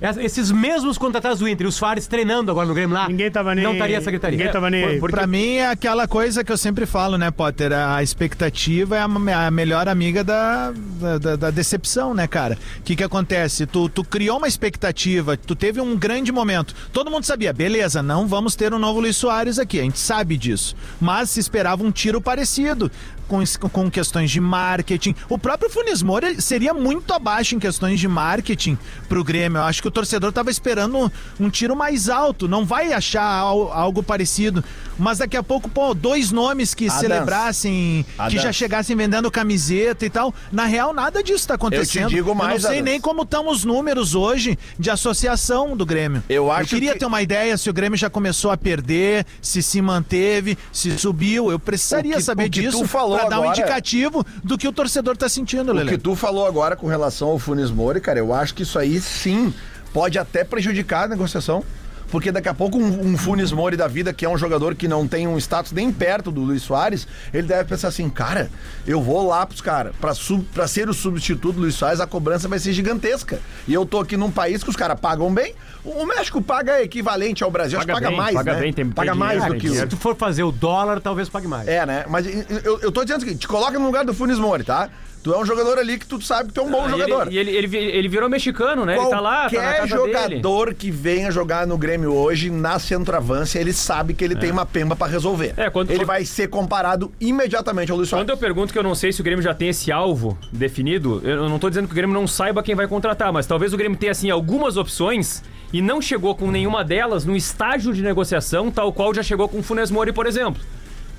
Es- Esses mesmos contratados do Inter, e o Soares treinando agora no Grêmio lá. Ninguém tava nem Não estaria essa gritaria. Ninguém tava nem aí. Porque- Pra mim é aquela coisa que eu sempre falo, né, Potter? A expectativa é a, a melhor amiga da, da, da- da decepção, né, cara? O que que acontece? Tu, tu criou uma expectativa, tu teve um grande momento. Todo mundo sabia, beleza, não vamos ter um novo Luiz Soares aqui, a gente sabe disso. Mas se esperava um tiro parecido. Com, com questões de marketing. O próprio Funes Moura seria muito abaixo em questões de marketing pro Grêmio. Eu acho que o torcedor tava esperando um, um tiro mais alto. Não vai achar al- algo parecido. Mas daqui a pouco, pô, dois nomes que Adams. celebrassem, que já chegassem vendendo camiseta e tal. Na real, nada disso tá acontecendo. digo mais, Eu não sei Adams. nem como estão os números hoje de associação do Grêmio. Eu acho queria que- ter uma ideia se o Grêmio já começou a perder, se se manteve, se subiu. Eu precisaria O que- saber o disso pra dar um agora- indicativo do que o torcedor tá sentindo, O Lelê. que tu falou agora com relação ao Funes Mori, cara, eu acho que isso aí sim pode até prejudicar a negociação. Porque daqui a pouco um, um Funes Mori da vida, que é um jogador que não tem um status nem perto do Luiz Soares, ele deve pensar assim, cara, eu vou lá pros caras, pra, sub- pra ser o substituto do Luiz Soares, a cobrança vai ser gigantesca. E eu tô aqui num país que os caras pagam bem. O México paga equivalente ao Brasil, acho que Paga paga bem, mais, paga né? bem, tem- tem paga mais dinheiro, do tem que o... Se tu for fazer o dólar, talvez pague mais. É, né? Mas eu, eu tô dizendo o seguinte, te coloca no lugar do Funes Mori, tá? Tu é um jogador ali que tu sabe que tu é um bom E jogador. e ele, ele, ele virou mexicano, né? Ele tá lá, tá Qualquer casa dele. jogador que venha jogar no Grêmio hoje, na centroavância, ele sabe que ele tem uma pemba pra resolver. É, quando- ele vai ser comparado imediatamente ao Luiz Quando Soares. eu pergunto que eu não sei se o Grêmio já tem esse alvo definido, eu não tô dizendo que o Grêmio não saiba quem vai contratar, mas talvez o Grêmio tenha, assim, algumas opções e não chegou com nenhuma delas no estágio de negociação, tal qual já chegou com o Funes Mori, por exemplo.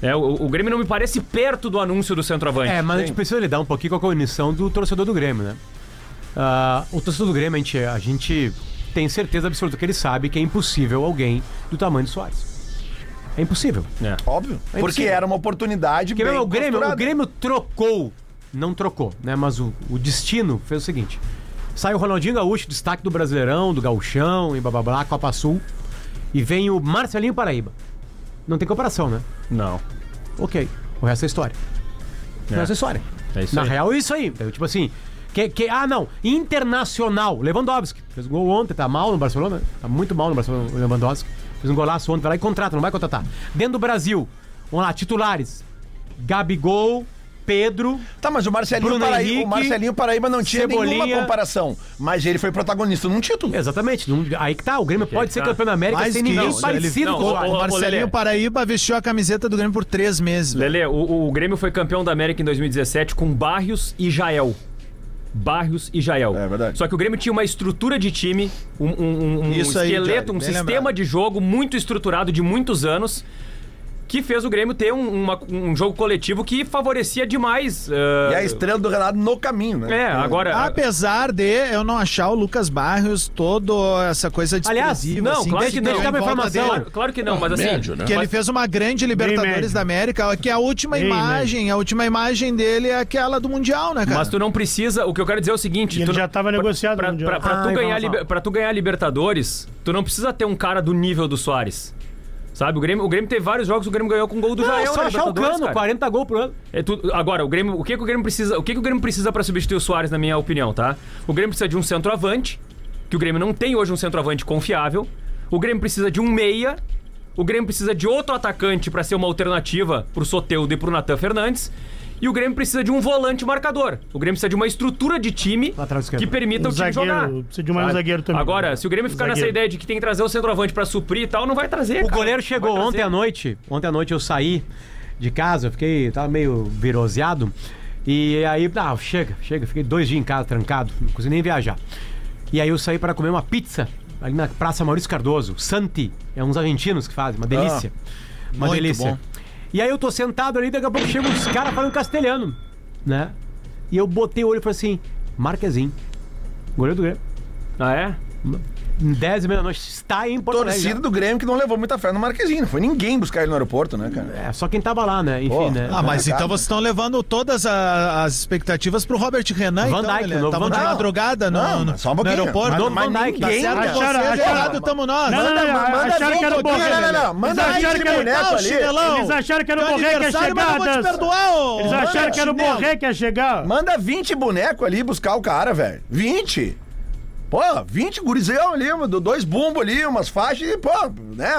É, o, o Grêmio não me parece perto do anúncio do centroavante. É, mas a gente precisa lidar um pouquinho com a cognição do torcedor do Grêmio, né? Ah, o torcedor do Grêmio, a gente, a gente tem certeza absoluta que ele sabe que é impossível alguém do tamanho de Soares. É impossível. É. Óbvio. É porque impossível. era uma oportunidade Porque bem o Grêmio, o. Grêmio trocou, não trocou, né? Mas o, o destino fez o seguinte: sai o Ronaldinho Gaúcho, destaque do Brasileirão, do Gauchão e blá blá blá, Copa Sul. e vem o Marcelinho Paraíba. Não tem comparação, né? Não. Ok. O resto é história. O resto é história. É isso Na aí. real, é isso aí. Então, tipo assim. Que, que, ah, não. Internacional. Lewandowski. Fez um gol ontem, tá mal no Barcelona. Tá muito mal no Barcelona, o Lewandowski. Fez um golaço ontem, vai lá e contrata, não vai contratar. Dentro do Brasil, vamos lá, titulares. Gabigol, Pedro. Tá, mas o Marcelinho, Bruno Paraíba, Henrique, o Marcelinho Paraíba não tinha Cebolinha. nenhuma comparação. Mas ele foi protagonista num título. Exatamente. não- aí que tá. O Grêmio pode ser tá. campeão da América Mais sem ninguém isso, parecido ele- com o não, Soares. O ô, Marcelinho Lelê. Paraíba vestiu a camiseta do Grêmio por três meses. Lele, o, o Grêmio foi campeão da América em 2017 com Barrios e Jael. Barrios e Jael. É verdade. Só que o Grêmio tinha uma estrutura de time, um, um- um aí, esqueleto, Thiago, um bem sistema lembrado. de jogo muito estruturado de muitos anos. Que fez o Grêmio ter um, uma- um jogo coletivo que favorecia demais. E eh, a estrela do Renato no caminho, né? É, agora. Apesar de eu não achar o Lucas Barrios toda essa coisa Aliás, desprezível. não, assim, claro que que não. uma volta informação. dele. Claro, claro que não, mas assim. médio, né? Que ele fez uma grande Libertadores médio. da América, que a última Bem imagem, a última imagem dele é aquela do Mundial, né, cara? Mas tu não precisa. O que eu quero dizer é o seguinte: E ele tu já não- tava pra- negociado Pra, no Mundial. pra- pra Ah, tu ganhar, pra tu ganhar Libertadores, tu não precisa ter um cara do nível do Soares. Sabe? O Grêmio, o Grêmio teve vários jogos, o Grêmio ganhou com gol do Não, Jael. só achar o cano, cara. 40 gols por ano. É tudo- agora, o Grêmio, o que, que o Grêmio precisa, o que, que o Grêmio precisa para substituir o Soares, na minha opinião, tá? O Grêmio precisa de um centroavante, que o Grêmio não tem hoje um centroavante confiável. O Grêmio precisa de um meia. O Grêmio precisa de outro atacante para ser uma alternativa pro Soteudo e pro Natan Fernandes. E o Grêmio precisa de um volante marcador. O Grêmio precisa de uma estrutura de time que permita Um o time zagueiro, jogar. precisa de mais um zagueiro também. Agora, se o Grêmio ficar nessa ideia de que tem que trazer o centroavante para suprir e tal, não vai trazer. O cara. goleiro Vai chegou trazer. ontem à noite. Ontem à noite eu saí de casa, eu fiquei. tava meio viroseado. E aí, ah, chega, chega. Fiquei dois dias em casa, trancado. Não consegui nem viajar. E aí eu saí para comer uma pizza ali na Praça Maurício Cardoso. Santi. É uns argentinos que fazem, uma delícia. uma muito delícia. bom. E aí eu tô sentado ali, daqui a pouco chegam uns caras falando castelhano, né? E eu botei o olho e falei assim: Marquezinho. Goleiro do Grêmio. Ah, é? Em 10 e meia da noite. Está em Porto Alegre. Torcida já. do Grêmio que não levou muita fé no Marquezinho. Não foi ninguém buscar ele no aeroporto, né, cara? É, só quem tava lá, né? Enfim, Pô, né? Ah, mas então cara. vocês estão levando todas a- as expectativas pro Robert Renan, Van então, Dijk, Lelê. o novo Estavam Van de Dijk. madrugada no, Não, no, só um no pouquinho. aeroporto. Mas- mas Van Dijk. Tá ninguém, certo, cara. Acharam- vocês acharam- errado tamo nós. Não, não, Manda, não, manda acharam 20 que era o boneco, Borré. não, não, não, manda Eles acharam 20 que era- boneco Ah, o ali. chinelão. Eles acharam que era o Teu Borré que ia aniversário, mas chegar, eu vou te Dança. perdoar, ô. Eles acharam que era o Chinelo. Borré que ia chegar. Manda 20 bonecos ali buscar o cara, velho. 20. Pô, 20 gurizão ali, do- dois bumbos ali, umas faixas e, pô, né?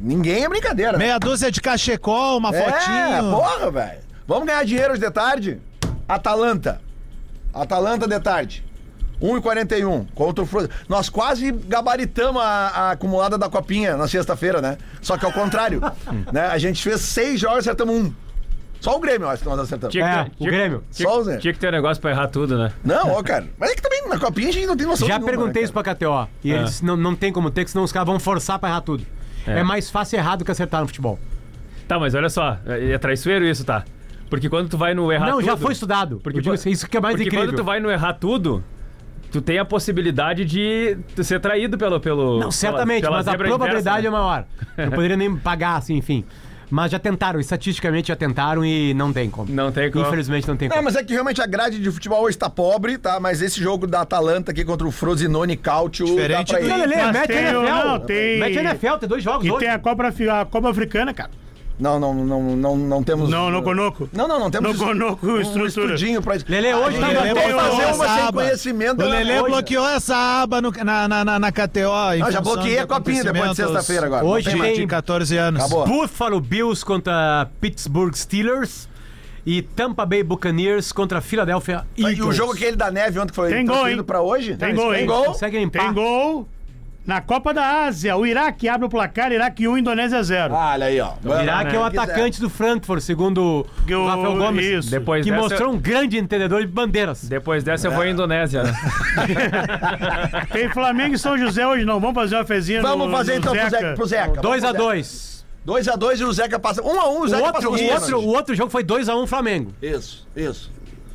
Ninguém é brincadeira. né? Meia dúzia de cachecol, uma É, fotinho. porra, velho. Vamos ganhar dinheiro hoje de tarde? Atalanta. Atalanta de tarde. 1,41 contra o Fluminense. Nós quase gabaritamos a, a acumulada da copinha na sexta-feira, né? Só que ao contrário. né? A gente fez seis jogos e acertamos um. Só o Grêmio, eu acho que nós acertamos. Tinha que É, ter- o tinha- Grêmio. Tinha, Só o Zé. tinha que ter um negócio pra errar tudo, né? Não, ó, cara. Mas é que também na copinha a gente não tem noção Já nenhuma, perguntei né, isso pra KTO. E É. eles não, não tem como ter, que senão os caras vão forçar pra errar tudo. É. mais fácil errar do que acertar no futebol. Tá, mas olha só, é é traiçoeiro isso, tá? Porque quando tu vai no errar não, tudo... já foi estudado. Porque Eu digo assim, isso que é mais Porque incrível. quando tu vai no errar tudo, tu tem a possibilidade de tu ser traído pelo... pelo Não, certamente, pela- pela mas a probabilidade inversa, é maior. Não poderia nem pagar, assim, enfim. Mas já tentaram, estatisticamente já tentaram e não tem como. Não tem como. Infelizmente não tem Não, como. mas é que realmente a grade de futebol hoje tá pobre, tá? Mas esse jogo da Atalanta aqui contra o Frosinone Cautio Diferente dá pra do- ir. Não, Lelê, Mas mete tem NFL. não, tem- Mete NFL, tem dois jogos E hoje. tem a Copa, a Copa Africana, cara. Não, não, não, não, não temos... Não, no Conoco. Não, não, não temos... No Conoco, um estrutura. estudinho pra. Lelê, hoje Ah, tá Lelê, batendo vamos fazer uma sem aba. conhecimento. O né? Lelê Hoje. bloqueou essa aba no- na, na, na, na KTO. Não, já bloqueei a copinha depois de sexta-feira agora. Não Hoje tem. De 14 anos. Acabou. Buffalo Bills contra Pittsburgh Steelers e Tampa Bay Buccaneers contra Philadelphia Eagles. E o jogo aquele da neve ontem que foi Tem gol, pra hoje? Tem gol, Tem hein? gol? Consegue limpar. Tem gol na Copa da Ásia. O Iraque abre o placar, Iraque 1, Indonésia 0. Ah, Olha aí, ó. O Iraque é o atacante do Frankfurt, segundo o o- Rafael Gomes. isso. Depois que dessa- mostrou um grande entendedor de bandeiras. Depois dessa eu vou à Indonésia, né? Tem Flamengo e São José hoje não. Vamos fazer uma fezinha Vamos no, fazer no então pro Zeca. Pro Zeca. 2x2. 2x2 e o Zeca passa. 1x1 o O Zeca outro, passou o, outro, o outro jogo foi 2x1 Flamengo. Isso, isso.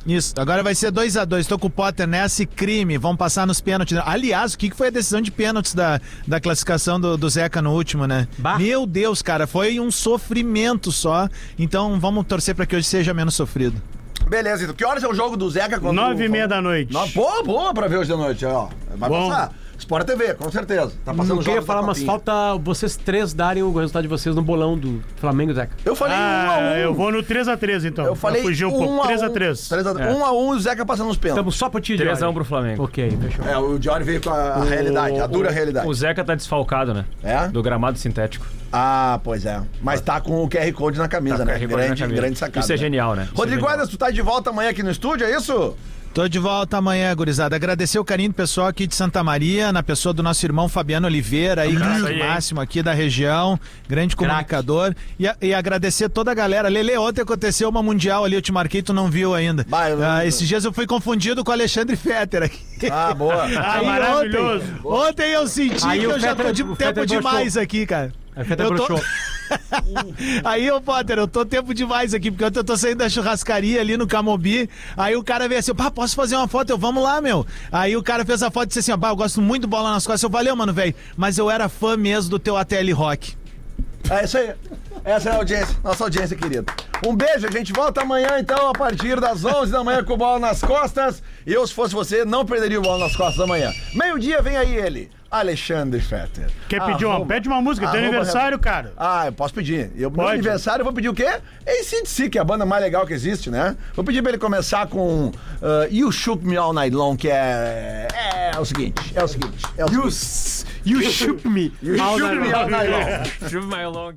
Isso, agora vai ser 2x2. Tô com o Potter nessa e crime. Vão passar nos pênaltis. Aliás, o que foi a decisão de pênaltis da, da classificação do, do Zeca no último, né? Bah. Meu Deus, cara, foi um sofrimento só. Então vamos torcer pra que hoje seja menos sofrido. Beleza, então. Que horas é o jogo do Zeca? Nove o- e meia da noite. No... Boa, boa pra ver hoje de noite, ó. Vai Bom. passar. Sport TV, com certeza. Tá passando Não queria falar, mas falta vocês três darem o resultado de vocês no bolão do Flamengo, Zeca. Eu falei Ah, 1 a 1 eu vou no 3x3 então. Eu falei Pra fugir um 1 pouco. a 3x3. 3 a 1 1 a 1 e o Zeca passando os pênaltis. Estamos só pro ti, 3x1 Diori. pro Flamengo. Ok, fechou. É, o Diori veio com a, a realidade, a dura realidade. O Zeca tá desfalcado, né? É? Do gramado sintético. Ah, pois é. Mas tá com o QR Code na camisa, Tá com né? o QR Code na grande, camisa. grande sacada. Isso é genial, né? Isso Rodrigo é genial. Guedes, tu tá de volta amanhã aqui no estúdio, é isso? Tô de volta amanhã, gurizada. Agradecer o carinho do pessoal aqui de Santa Maria, na pessoa do nosso irmão Fabiano Oliveira, aí, máximo aqui da região, grande comunicador. E, a- e agradecer toda a galera. Lele, ontem aconteceu uma mundial ali, eu te marquei, tu não viu ainda. Vai, eu- Ah, esses dias eu fui confundido com o Alexandre Fetter aqui. Ah, boa. Aí maravilhoso. Ontem, ontem eu senti Aí que o eu já tô Fetter- de o tempo Fetter demais aqui, cara. Aí Fetter Eu tô-. Aí, ô Potter, eu tô tempo demais aqui, porque eu tô saindo da churrascaria ali no Camobi. Aí o cara veio assim, pá, posso fazer uma foto? Eu, vamos lá, meu. Aí o cara fez a foto e disse assim, pá, eu gosto muito de bola nas costas. Eu, valeu, mano, velho. Mas eu era fã mesmo do teu ATL Rock. É isso aí. Essa é a audiência, nossa audiência querida. Um beijo, a gente volta amanhã então a partir das 11 da manhã com o Bola nas Costas. Eu, se fosse você, não perderia o Bola nas Costas amanhã. Meio-dia vem aí ele, Alexandre Fetter. Quer pedir uma? Pede uma música, teu arroba- aniversário, cara. Ah, eu posso pedir. Eu, meu aniversário eu vou pedir o quê? ACDC, que é a banda mais legal que existe, né? Vou pedir pra ele começar com uh, You Shoot Me All Night Long, que é... É, o seguinte, é o seguinte. É o You, seguinte. s- you shoot me. You All Shoot night Me. All Night Long. Shoot my long.